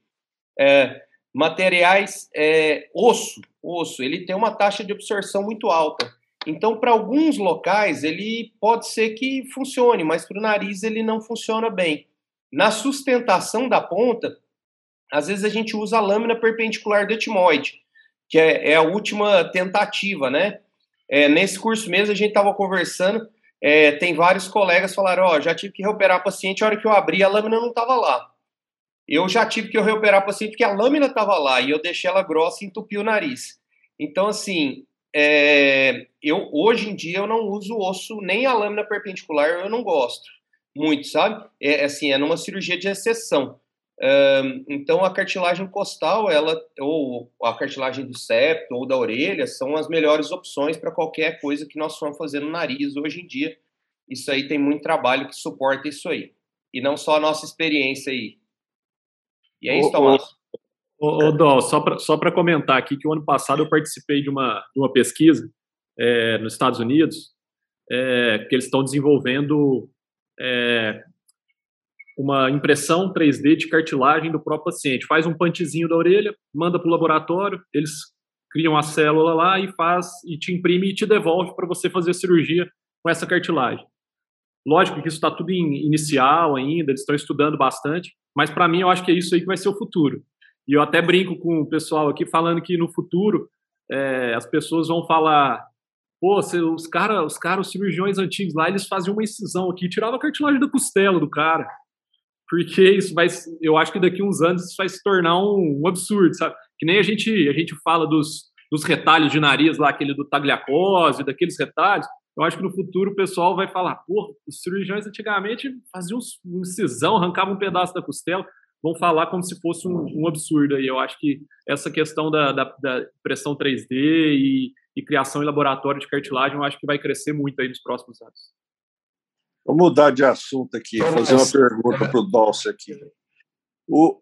É, materiais, é, osso, osso, ele tem uma taxa de absorção muito alta. Então, para alguns locais, ele pode ser que funcione, mas para o nariz ele não funciona bem. Na sustentação da ponta, às vezes a gente usa a lâmina perpendicular do etimoide, que é, é a última tentativa, né? É, nesse curso mesmo, a gente estava conversando, é, tem vários colegas falaram, ó, oh, já tive que reoperar paciente, a hora que eu abri, a lâmina não estava lá. Eu já tive que reoperar paciente porque a lâmina estava lá e eu deixei ela grossa e entupi o nariz. Então, assim, é, eu hoje em dia eu não uso osso, nem a lâmina perpendicular eu não gosto muito, sabe? É assim, é numa cirurgia de exceção. então a cartilagem costal, ela ou a cartilagem do septo ou da orelha são as melhores opções para qualquer coisa que nós formos fazer no nariz hoje em dia. Isso aí tem muito trabalho que suporta isso aí. E não só a nossa experiência aí. E é isso, Tomás. Ô, ô Dó, só para só comentar aqui que o ano passado eu participei de uma, de uma pesquisa é, nos Estados Unidos, é, que eles estão desenvolvendo é, uma impressão 3D de cartilagem do próprio paciente. Faz um pantezinho da orelha, manda para o laboratório, eles criam a célula lá e faz e te imprime e te devolve para você fazer a cirurgia com essa cartilagem. Lógico que isso está tudo em inicial ainda, eles estão estudando bastante, mas para mim eu acho que é isso aí que vai ser o futuro. E eu até brinco com o pessoal aqui falando que no futuro é, as pessoas vão falar: pô, os caras, os caras, os cirurgiões antigos lá, eles faziam uma incisão aqui, tirava a cartilagem da costela do cara. Porque isso vai, eu acho que daqui uns anos isso vai se tornar um, um absurdo, sabe? Que nem a gente, a gente fala dos, dos retalhos de nariz lá, aquele do tagliacose, daqueles retalhos. Eu acho que no futuro o pessoal vai falar, pô, os cirurgiões antigamente faziam um incisão, arrancavam um pedaço da costela vão falar como se fosse um, um absurdo. E eu acho que essa questão da, da, da impressão 3D e, e, criação em laboratório de cartilagem, eu acho que vai crescer muito aí nos próximos anos. Vou mudar de assunto aqui, fazer uma pergunta para o Dolce aqui. O,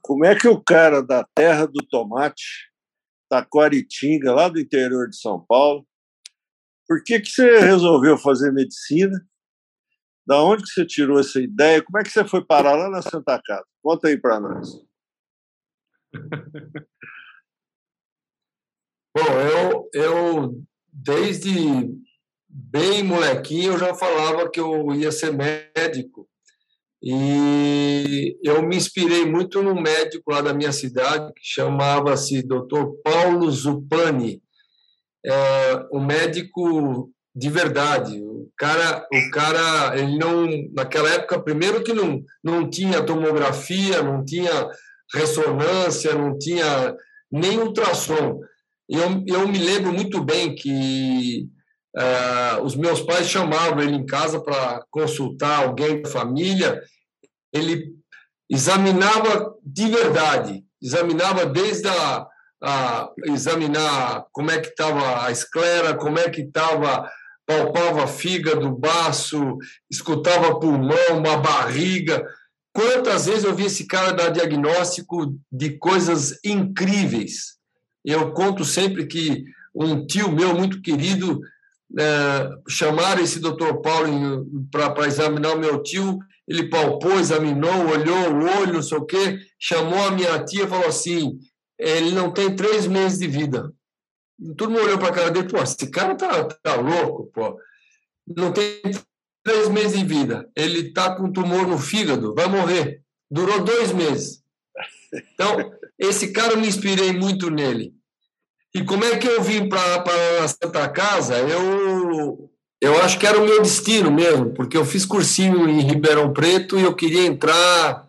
como é que o cara da terra do tomate, Taquaritinga, lá do interior de São Paulo, por que, que você resolveu fazer medicina da onde que você tirou essa ideia? Como é que você foi parar lá na Santa Casa? Conta aí para nós. Bom, eu, eu desde bem molequinho eu já falava que eu ia ser médico. E eu me inspirei muito num médico lá da minha cidade, que chamava-se Dr. Paulo Zupani, é, um médico de verdade. O cara, o cara, ele não, naquela época, primeiro que não, não tinha tomografia, não tinha ressonância, não tinha nem ultrassom. Eu, eu me lembro muito bem que uh, os meus pais chamavam ele em casa para consultar alguém da família. Ele examinava de verdade, examinava desde a, a examinar como é que estava a esclera, como é que estava palpava fígado, baço, escutava pulmão, uma barriga. Quantas vezes eu vi esse cara dar diagnóstico de coisas incríveis? Eu conto sempre que um tio meu muito querido é, chamaram esse doutor Paulo para examinar o meu tio. Ele palpou, examinou, olhou o olho, não sei o quê, chamou a minha tia e falou assim: ele não tem três meses de vida todo mundo olhou para a cara dele, pô, esse cara tá, tá louco, pô. Não tem três meses de vida. Ele tá com tumor no fígado, vai morrer. Durou dois meses. Então, esse cara eu me inspirei muito nele. E como é que eu vim para a Santa Casa? Eu, eu acho que era o meu destino mesmo, porque eu fiz cursinho em Ribeirão Preto e eu queria entrar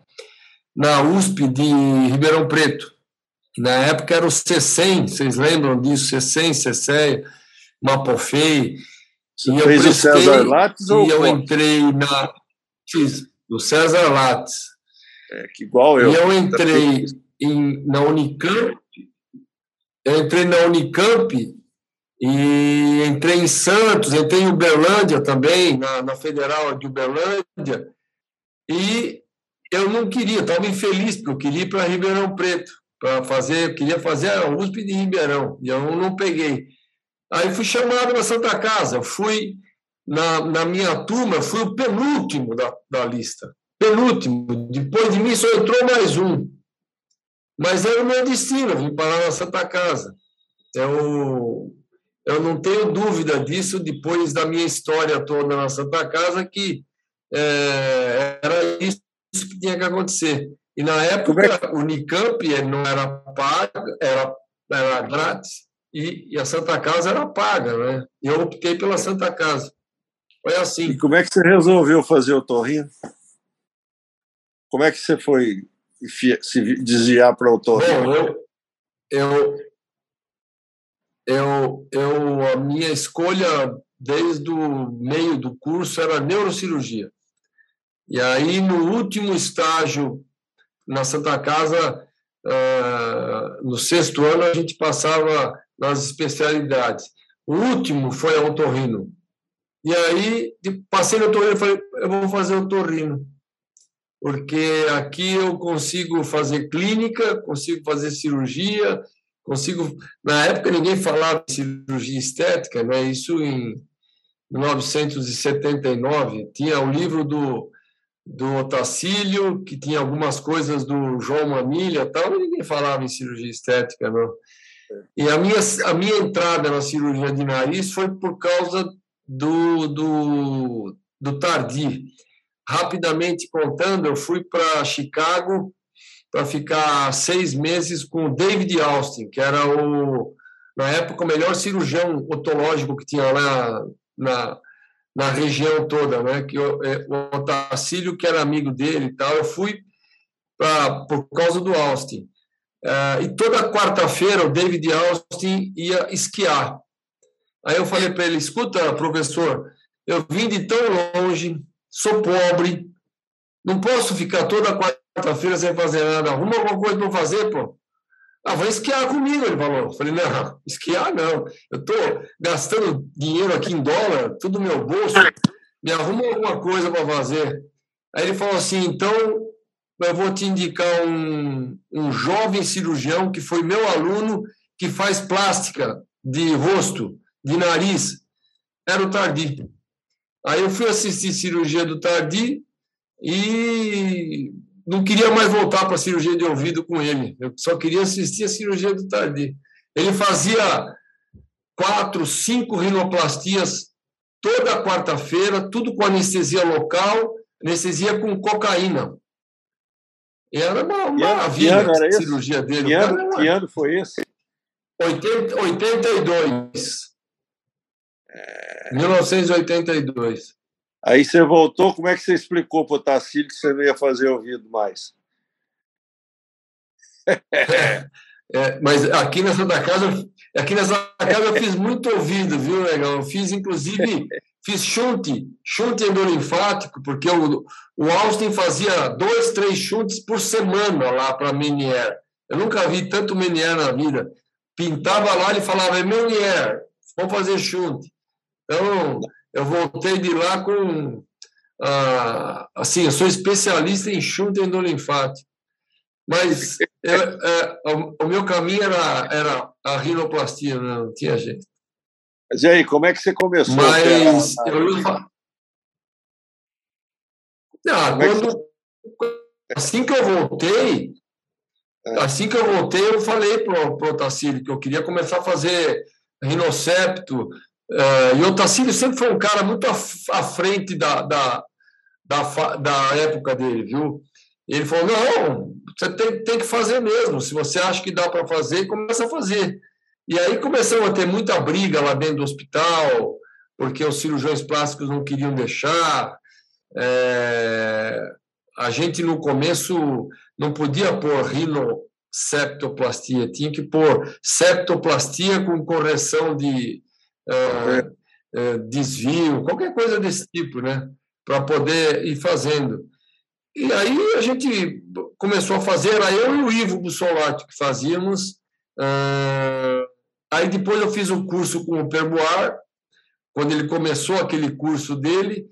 na USP de Ribeirão Preto. Na época era o C100, vocês lembram disso? C100, CCEA, Mapofei. Você e fez o César Lattes ou E eu entrei na... Fiz, do César Lattes. É, que igual eu. E eu entrei em, na Unicamp, eu entrei na Unicamp e entrei em Santos, entrei em Uberlândia também, na, na Federal de Uberlândia, e eu não queria, estava infeliz, porque eu queria ir para Ribeirão Preto, para fazer, eu queria fazer a USP de Ribeirão, e eu não peguei. Aí fui chamado na Santa Casa, fui na, na minha turma, fui o penúltimo da, da lista. Penúltimo. Depois de mim só entrou mais um. Mas era o meu destino, vim parar na Santa Casa. Eu, eu não tenho dúvida disso, depois da minha história toda na Santa Casa, que é, era isso que tinha que acontecer. E na época, o Unicamp não era pago, era, era grátis, e, e, a Santa Casa era paga, né? E eu optei pela Santa Casa. Foi assim. E como é que você resolveu fazer o torrinho? Como é que você foi se desviar para o torrinho? Bom, eu, eu, eu, eu, a minha escolha desde o meio do curso era neurocirurgia. E aí, no último estágio na Santa Casa, uh, no sexto ano, a gente passava nas especialidades. O último foi a otorrino. E aí, passei no otorrino e falei, eu vou fazer otorrino. Porque aqui eu consigo fazer clínica, consigo fazer cirurgia, consigo... Na época, ninguém falava de cirurgia estética, né? isso em 1979. Tinha o livro do, do Otacílio, que tinha algumas coisas do João Manilha, tal, ninguém falava em cirurgia estética, não. E a minha, a minha entrada na cirurgia de nariz foi por causa do, do, do Tardi. Rapidamente contando, eu fui para Chicago para ficar seis meses com o David Austin, que era o, na época, o melhor cirurgião otológico que tinha lá na, na região toda, né? Que o, é, o Otacílio, que era amigo dele e tal, eu fui pra, por causa do Austin. Uh, e toda quarta-feira o David Austin ia esquiar. Aí eu falei para ele: escuta, professor, eu vim de tão longe, sou pobre, não posso ficar toda quarta-feira sem fazer nada. Arruma alguma coisa para fazer, pô. Ah, vai esquiar comigo, ele falou. Eu falei, não, esquiar não. Eu estou gastando dinheiro aqui em dólar, tudo no meu bolso. Me arruma alguma coisa para fazer. Aí ele falou assim, então eu vou te indicar um, um jovem cirurgião que foi meu aluno, que faz plástica de rosto, de nariz. Era o Tardi. Aí eu fui assistir cirurgia do Tardi e não queria mais voltar para a cirurgia de ouvido com ele. Eu só queria assistir a cirurgia do Tardi. Ele fazia quatro, cinco rinoplastias toda quarta-feira, tudo com anestesia local, anestesia com cocaína. E era uma maravilha a cirurgia dele. Que ano, que ano foi esse? 80, 82. É... 1982. Aí você voltou, como é que você explicou para o Tassilo que você não ia fazer ouvido mais? É, mas aqui nessa Santa Casa, aqui nessa casa eu fiz muito ouvido, viu, legal? Eu fiz, inclusive, Fiz chute, chute endolinfático, porque o, o Austin fazia dois, três chutes por semana lá para Menier. Eu nunca vi tanto Menier na vida. Pintava lá e falava, é Menier, vamos fazer chute. Então, eu voltei de lá com. Ah, assim, eu sou especialista em chute endolinfático. Mas eu, é, o, o, meu caminho era, era a rinoplastia, não tinha jeito. Mas e aí, como é que você começou? Mas a... eu não, é quando, assim que eu voltei, é. assim que eu voltei, eu falei para o Otacílio que eu queria começar a fazer rinocepto. Uh, e o Otacílio sempre foi um cara muito à, frente da, da, da, da época dele, viu? Ele falou: não, você tem, tem que fazer mesmo. Se você acha que dá para fazer, começa a fazer. E aí começamos a ter muita briga lá dentro do hospital, porque os cirurgiões plásticos não queriam deixar. É... A gente, no começo, não podia pôr rinoceptoplastia, tinha que pôr septoplastia com correção de é, desvio, qualquer coisa desse tipo, né? Para poder ir fazendo. e aí a gente começou a fazer, era eu e o Ivo Bussolati que fazíamos. Uh, aí depois eu fiz um curso com o Perboar, quando ele começou aquele curso dele,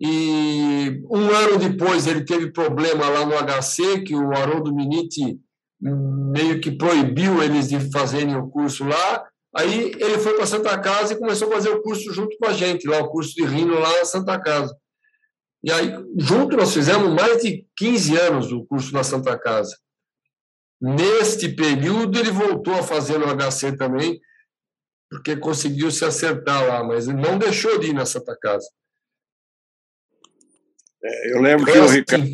e um ano depois ele teve problema lá no HC, que o Haroldo Miniti meio que proibiu eles de fazerem o curso lá. Aí ele foi para Santa Casa e começou a fazer o curso junto com a gente, lá o curso de Rino lá na Santa Casa. E aí, junto, nós fizemos mais de 15 anos o curso na Santa Casa. Neste período, ele voltou a fazer no HC também, porque conseguiu se acertar lá, mas ele não deixou de ir na Santa Casa. É, eu lembro que o Ricardo,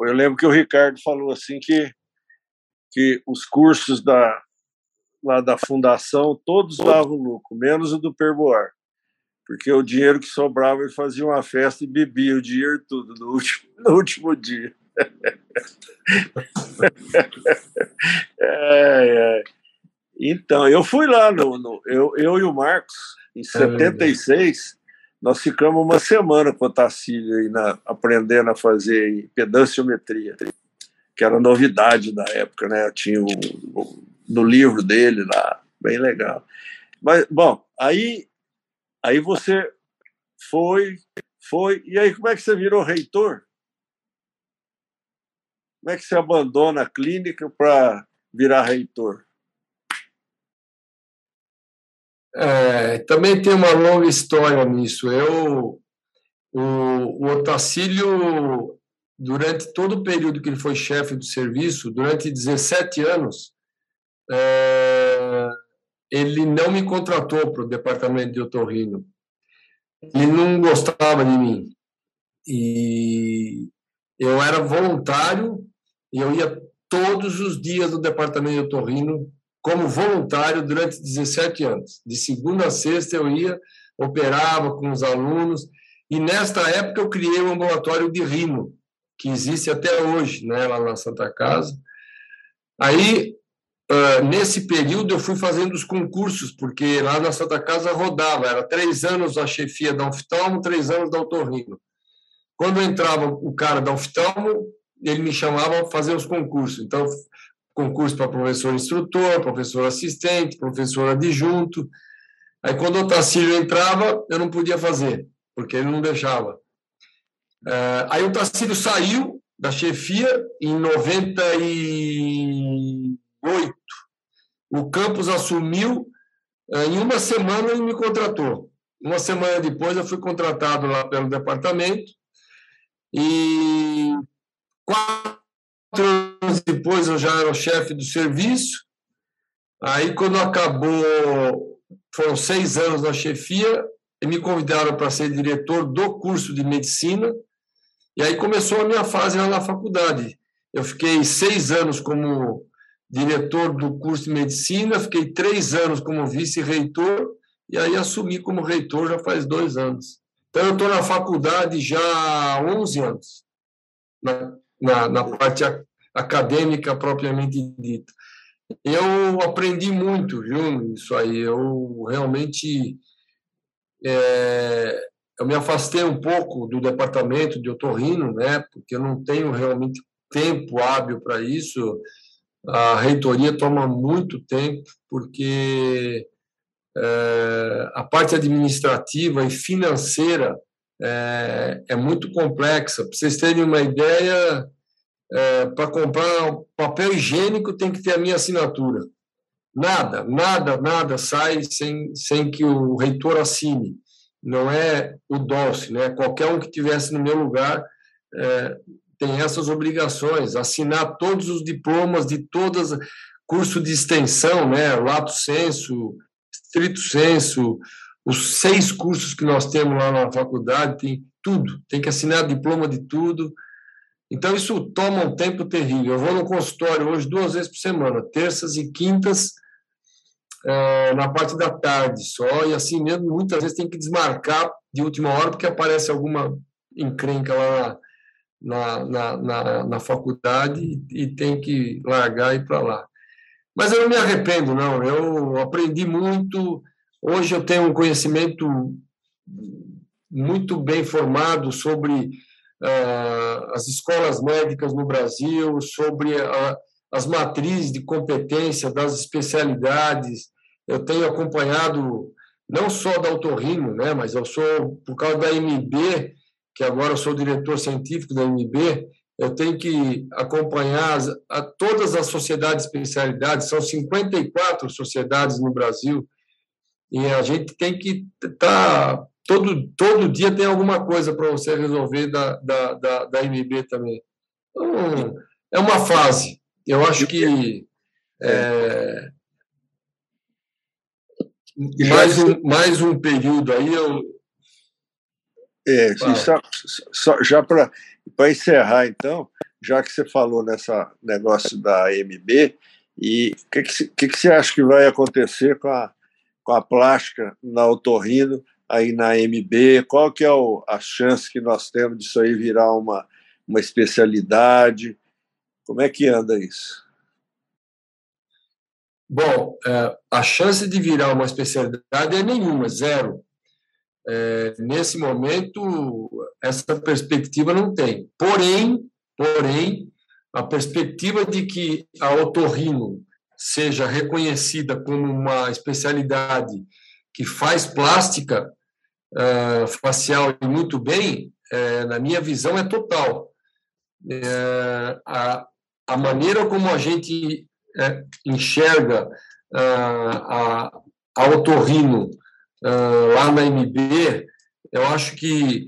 eu lembro que o Ricardo falou assim que que os cursos da lá da fundação todos davam lucro, menos o do Perboar porque o dinheiro que sobrava ele fazia uma festa e bebia o dinheiro tudo no último, no último dia. é, é. Então, eu fui lá, no, no, eu, eu e o Marcos, em 76, é nós ficamos uma semana com o Tacílio aí na, aprendendo a fazer pedanciometria, que era novidade da época, né? Tinha o, o, no livro dele lá, bem legal. Mas, bom, aí Aí você foi, foi, e aí como é que você virou reitor? Como é que você abandona a clínica para virar reitor? É, também tem uma longa história nisso. Eu, o, o Otacílio, durante todo o período que ele foi chefe do serviço, durante 17 anos, ele não me contratou para o departamento de otorrino. Ele não gostava de mim. E eu era voluntário e eu ia todos os dias no departamento de otorrino como voluntário durante 17 anos. De segunda a sexta eu ia, operava com os alunos e nesta época eu criei um ambulatório de rino, que existe até hoje, né, lá na Santa Casa. Aí Uh, nesse período eu fui fazendo os concursos, porque lá na Santa Casa rodava, era três anos a chefia da oftalmo, três anos da otorrino. Quando entrava o cara da oftalmo, ele me chamava para fazer os concursos. Então, concurso para professor instrutor, professor assistente, professor adjunto. Aí, quando o Tacílio entrava, eu não podia fazer, porque ele não deixava. Uh, aí o Tacílio saiu da chefia em 90 e oito. O campus assumiu, eh, em uma semana ele me contratou. Uma semana depois eu fui contratado lá pelo departamento e quatro anos depois eu já era o chefe do serviço. Aí, quando acabou, foram seis anos na chefia, me convidaram para ser diretor do curso de medicina, e aí começou a minha fase lá na faculdade. Eu fiquei seis anos como diretor do curso de medicina, fiquei três anos como vice-reitor e aí assumi como reitor já faz dois anos. Então, eu estou na faculdade já há 11 anos, na, na, na parte acadêmica propriamente dita. Eu aprendi muito, viu, isso aí. Eu realmente é, eu me afastei um pouco do departamento de otorrino, né, porque eu não tenho realmente tempo hábil para isso a reitoria toma muito tempo, porque é, a parte administrativa e financeira é, é muito complexa. Para vocês terem uma ideia, é, para comprar papel higiênico tem que ter a minha assinatura. Nada, nada, nada sai sem, sem que o reitor assine. Não é o DOLCE, né? Qualquer um que tivesse no meu lugar é, tem essas obrigações, assinar todos os diplomas de todas, curso de extensão, né, lato senso, estrito senso, os seis cursos que nós temos lá na faculdade, tem tudo, tem que assinar diploma de tudo. Então, isso toma um tempo terrível. Eu vou no consultório hoje duas vezes por semana, terças e quintas, é, na parte da tarde só, e assim mesmo, muitas vezes tem que desmarcar de última hora, porque aparece alguma encrenca lá na, na, na, na faculdade e, tem que largar e ir para lá. Mas eu não me arrependo, não. Eu aprendi muito. Hoje eu tenho um conhecimento muito bem formado sobre uh, as escolas médicas no Brasil, sobre a, as matrizes de competência das especialidades. Eu tenho acompanhado não só da Autorrino, né, mas eu sou, por causa da MB, que agora eu sou diretor científico da MB, eu tenho que acompanhar as, a, todas as sociedades de especialidades, são 54 sociedades no Brasil, e a gente tem que estar. Tá, todo, todo dia tem alguma coisa para você resolver da, da, da, da MB também. Então, é uma fase. Eu acho que. É, mais, um, mais um período aí eu. É, só, só, já para encerrar, então, já que você falou nessa negócio da MB, e o que, que, que, que você acha que vai acontecer com a com a plástica na otorrino, aí na MB? Qual que é o, a chance que nós temos disso aí virar uma, uma especialidade? Como é que anda isso? Bom, é, a chance de virar uma especialidade é nenhuma, zero. É, nesse momento, essa perspectiva não tem. Porém, porém, a perspectiva de que a otorrino seja reconhecida como uma especialidade que faz plástica uh, facial muito bem, uh, na minha visão, é total. Uh, a, a maneira como a gente enxerga a, a otorrino lá na MB, eu acho que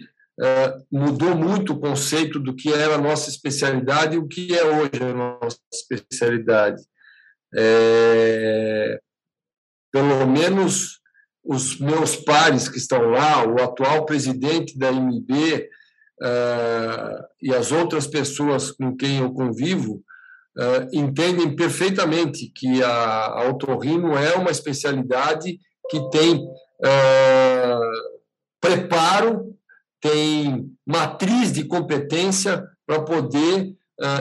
mudou muito o conceito do que era a nossa especialidade e o que é hoje a nossa especialidade. É, pelo menos os meus pares que estão lá, o atual presidente da IMB uh, e as outras pessoas com quem eu convivo, uh, entendem perfeitamente que a, a otorrino é uma especialidade que tem uh, preparo, tem matriz de competência para poder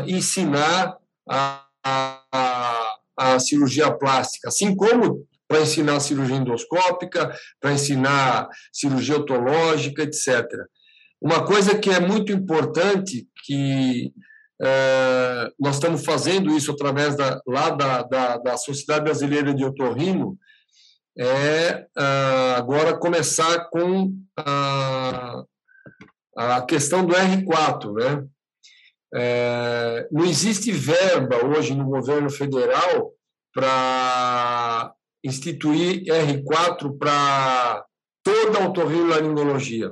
ensinar a, a a cirurgia plástica, assim como para ensinar cirurgia endoscópica, para ensinar cirurgia otológica, etc. Uma coisa que é muito importante, que é, nós estamos fazendo isso através da, lá da, da, da Sociedade Brasileira de Otorrino, é é agora começar com a, a questão do R4, né? É, não existe verba hoje no governo federal para instituir R4 para toda a otorrinolaringologia.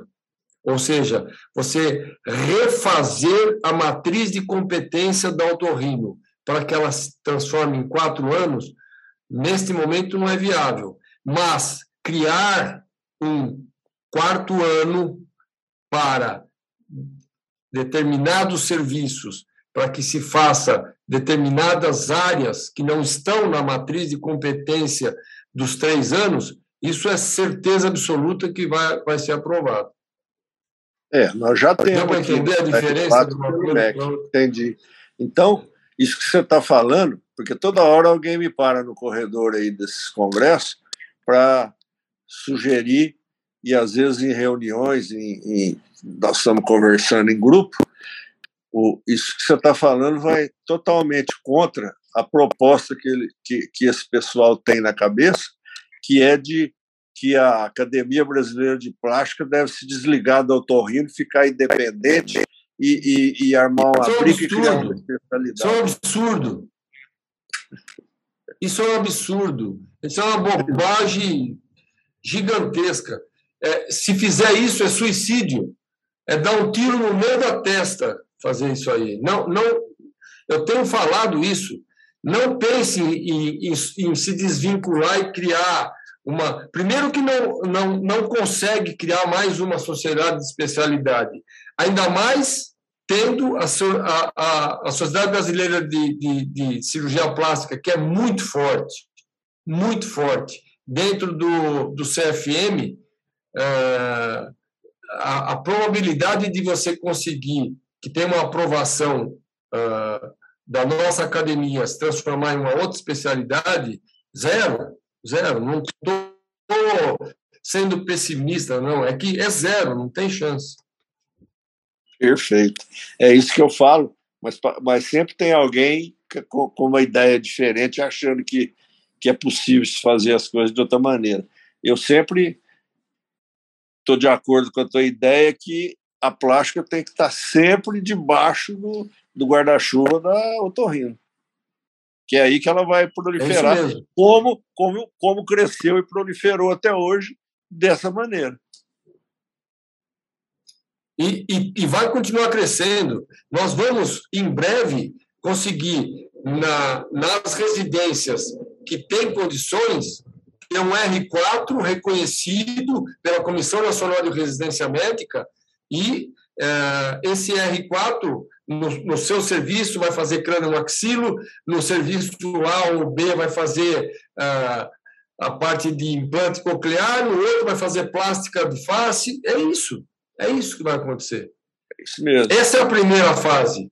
Ou seja, você refazer a matriz de competência da otorrino para que ela se transforme em quatro anos, neste momento não é viável. Mas criar um quarto ano para determinados serviços para que se faça determinadas áreas que não estão na matriz de competência dos três anos, isso é certeza absoluta que vai, vai ser aprovado. É, nós já temos. Para entender a diferença do Entendi. Então, isso que você está falando, porque toda hora alguém me para no corredor aí desses congressos para sugerir, e às vezes em reuniões, em, em nós estamos conversando em grupo, o, isso que você está falando vai totalmente contra a proposta que, ele, que, que esse pessoal tem na cabeça, que é de que a Academia Brasileira de Plástica deve se desligar do otorrino, ficar independente e, e, e armar uma é briga e criar uma especialidade. Isso é um absurdo. Isso é um absurdo. Isso é uma bobagem gigantesca. É, se fizer isso, é suicídio é dar um tiro no meio da testa fazer isso aí. Não, não, eu tenho falado isso. Não pense em, em, em se desvincular e criar uma. Primeiro, que não, não, não consegue criar mais uma sociedade de especialidade, ainda mais tendo a, a, a Sociedade Brasileira de, de, de Cirurgia Plástica, que é muito forte, muito forte, dentro do, do CFM. É, a, a, probabilidade de você conseguir que tenha uma aprovação uh, da nossa academia se transformar em uma outra especialidade, zero, zero. Não estou sendo pessimista, não. É que é zero, não tem chance. Perfeito. É isso que eu falo, mas, mas sempre tem alguém com, com uma ideia diferente, achando que, que é possível se fazer as coisas de outra maneira. Eu sempre estou de acordo com a tua ideia que a plástica tem que estar sempre debaixo do, do guarda-chuva da otorrino. Que é aí que ela vai proliferar, é como, como, como cresceu e proliferou até hoje, dessa maneira. E, e, e, vai continuar crescendo. Nós vamos, em breve, conseguir, na, nas residências que têm condições, ter um R4 reconhecido pela Comissão Nacional de Residência Médica e é, esse R4, no, no, seu serviço, vai fazer crânio maxilo, no serviço A ou B vai fazer é, a parte de implante coclear, no outro vai fazer plástica de face. É isso. É isso que vai acontecer. É isso mesmo. Essa é a primeira fase.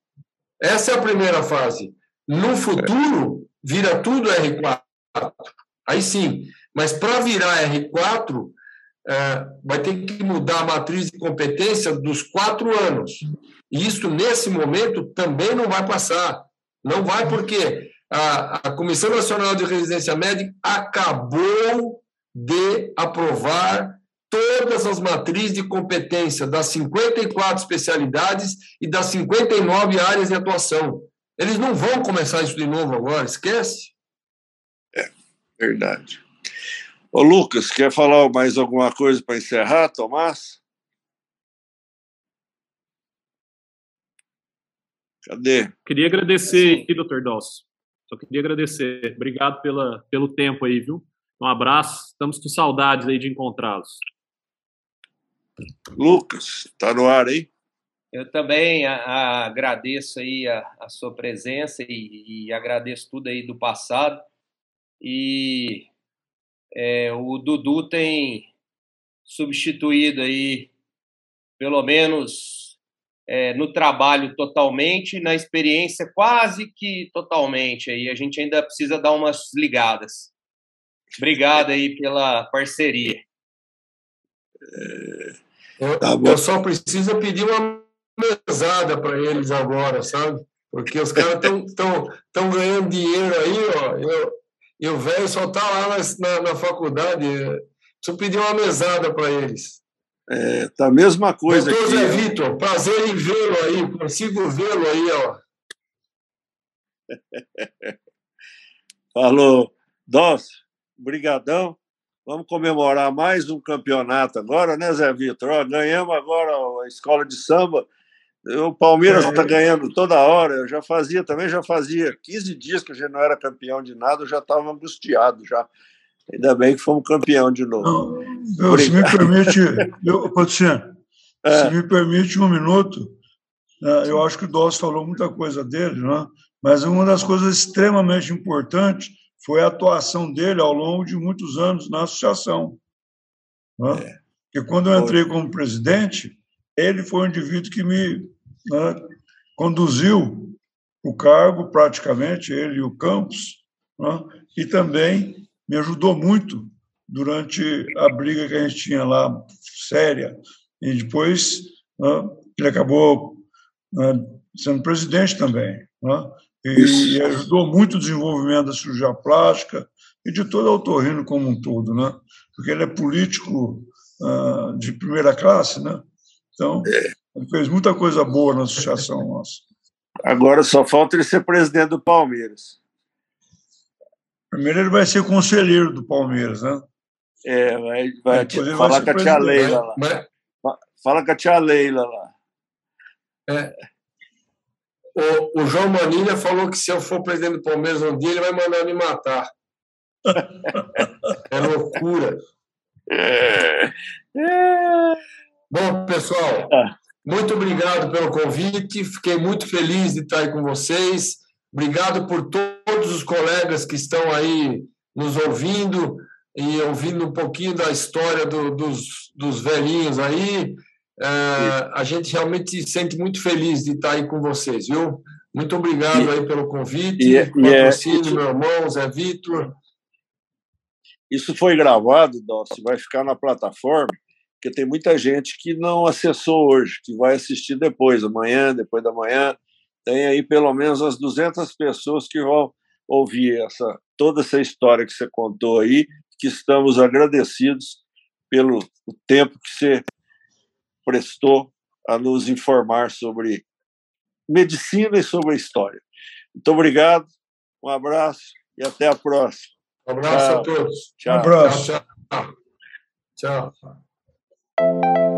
Essa é a primeira fase. No futuro, vira tudo R4. Aí sim. Mas para virar R4, é, vai ter que mudar a matriz de competência dos quatro anos. E isso, nesse momento, também não vai passar. Não vai porque a, a Comissão Nacional de Residência Médica acabou de aprovar todas as matrizes de competência das 54 especialidades e das 59 áreas de atuação. Eles não vão começar isso de novo agora, esquece. Verdade. Ô, Lucas, quer falar mais alguma coisa para encerrar, Tomás? Cadê? Queria agradecer aqui, doutor Dawson. Só queria agradecer. Obrigado pela, pelo tempo aí, viu? Um abraço. Estamos com saudades aí de encontrá-los. Lucas, está no ar aí? Eu também a, a, agradeço aí a, a sua presença e, e, agradeço tudo aí do passado. E é, o Dudu tem substituído aí, pelo menos é, no trabalho totalmente, na experiência quase que totalmente. Aí a gente ainda precisa dar umas ligadas. Obrigado aí pela parceria. Eu, tá eu só preciso pedir uma mesada para eles agora, sabe? Porque os caras estão ganhando dinheiro aí, ó. Eu, e o velho só está lá na, na, faculdade. Preciso pedir uma mesada para eles. É, tá a mesma coisa Doutor. Zé Vitor, prazer em vê-lo aí. Consigo vê-lo aí, ó. Falou. Dócio, brigadão. Vamos comemorar mais um campeonato agora, né, Zé Vitor? Ganhamos agora a escola de samba o Palmeiras está é. ganhando toda hora. Eu já fazia também, já fazia 15 dias que a gente não era campeão de nada, eu já estava angustiado já. Ainda bem que fomos campeão de novo. Não, eu, se me permite, eu, Patriciano, é. se me permite um minuto, né, eu acho que o Doss falou muita coisa dele, né? mas uma das coisas extremamente importantes foi a atuação dele ao longo de muitos anos na associação. Né? É. Porque quando eu entrei como presidente, ele foi o indivíduo que me né, conduziu o cargo, praticamente, ele e o Campos, né, e também me ajudou muito durante a briga que a gente tinha lá, séria. E depois né, ele acabou né, sendo presidente também. Né, e, e, ajudou muito o desenvolvimento da cirurgia plástica e de todo o autorrino como um todo, né? porque ele é político uh, de primeira classe, né? Então, é. ele fez muita coisa boa na associação nossa. Agora só falta ele ser presidente do Palmeiras. Primeiro ele vai ser conselheiro do Palmeiras, né? É, vai, vai falar com a tia Leila lá. Mas... Fala com a tia Leila lá. É. O, o, João Manilha falou que se eu for presidente do Palmeiras um dia, ele vai mandar me matar. é loucura. É. É. Bom, pessoal, é. muito obrigado pelo convite. Fiquei muito feliz de estar aí com vocês. Obrigado por todos os colegas que estão aí nos ouvindo e ouvindo um pouquinho da história do, dos, dos velhinhos aí. É, a gente realmente se sente muito feliz de estar aí com vocês, viu? Muito obrigado e, aí pelo convite. E, é, patrocínio, é, meu irmão, Zé Vitor. Isso foi gravado, Dossi, vai ficar na plataforma porque tem muita gente que não acessou hoje, que vai assistir depois, amanhã, depois da manhã. Tem aí pelo menos as 200 pessoas que vão ouvir essa, toda essa história que você contou aí, que estamos agradecidos pelo tempo que você prestou a nos informar sobre medicina e sobre a história. Muito obrigado, um abraço e até a próxima. Um abraço tchau. a todos. Tchau. Um abraço. tchau. tchau. tchau. Thank you.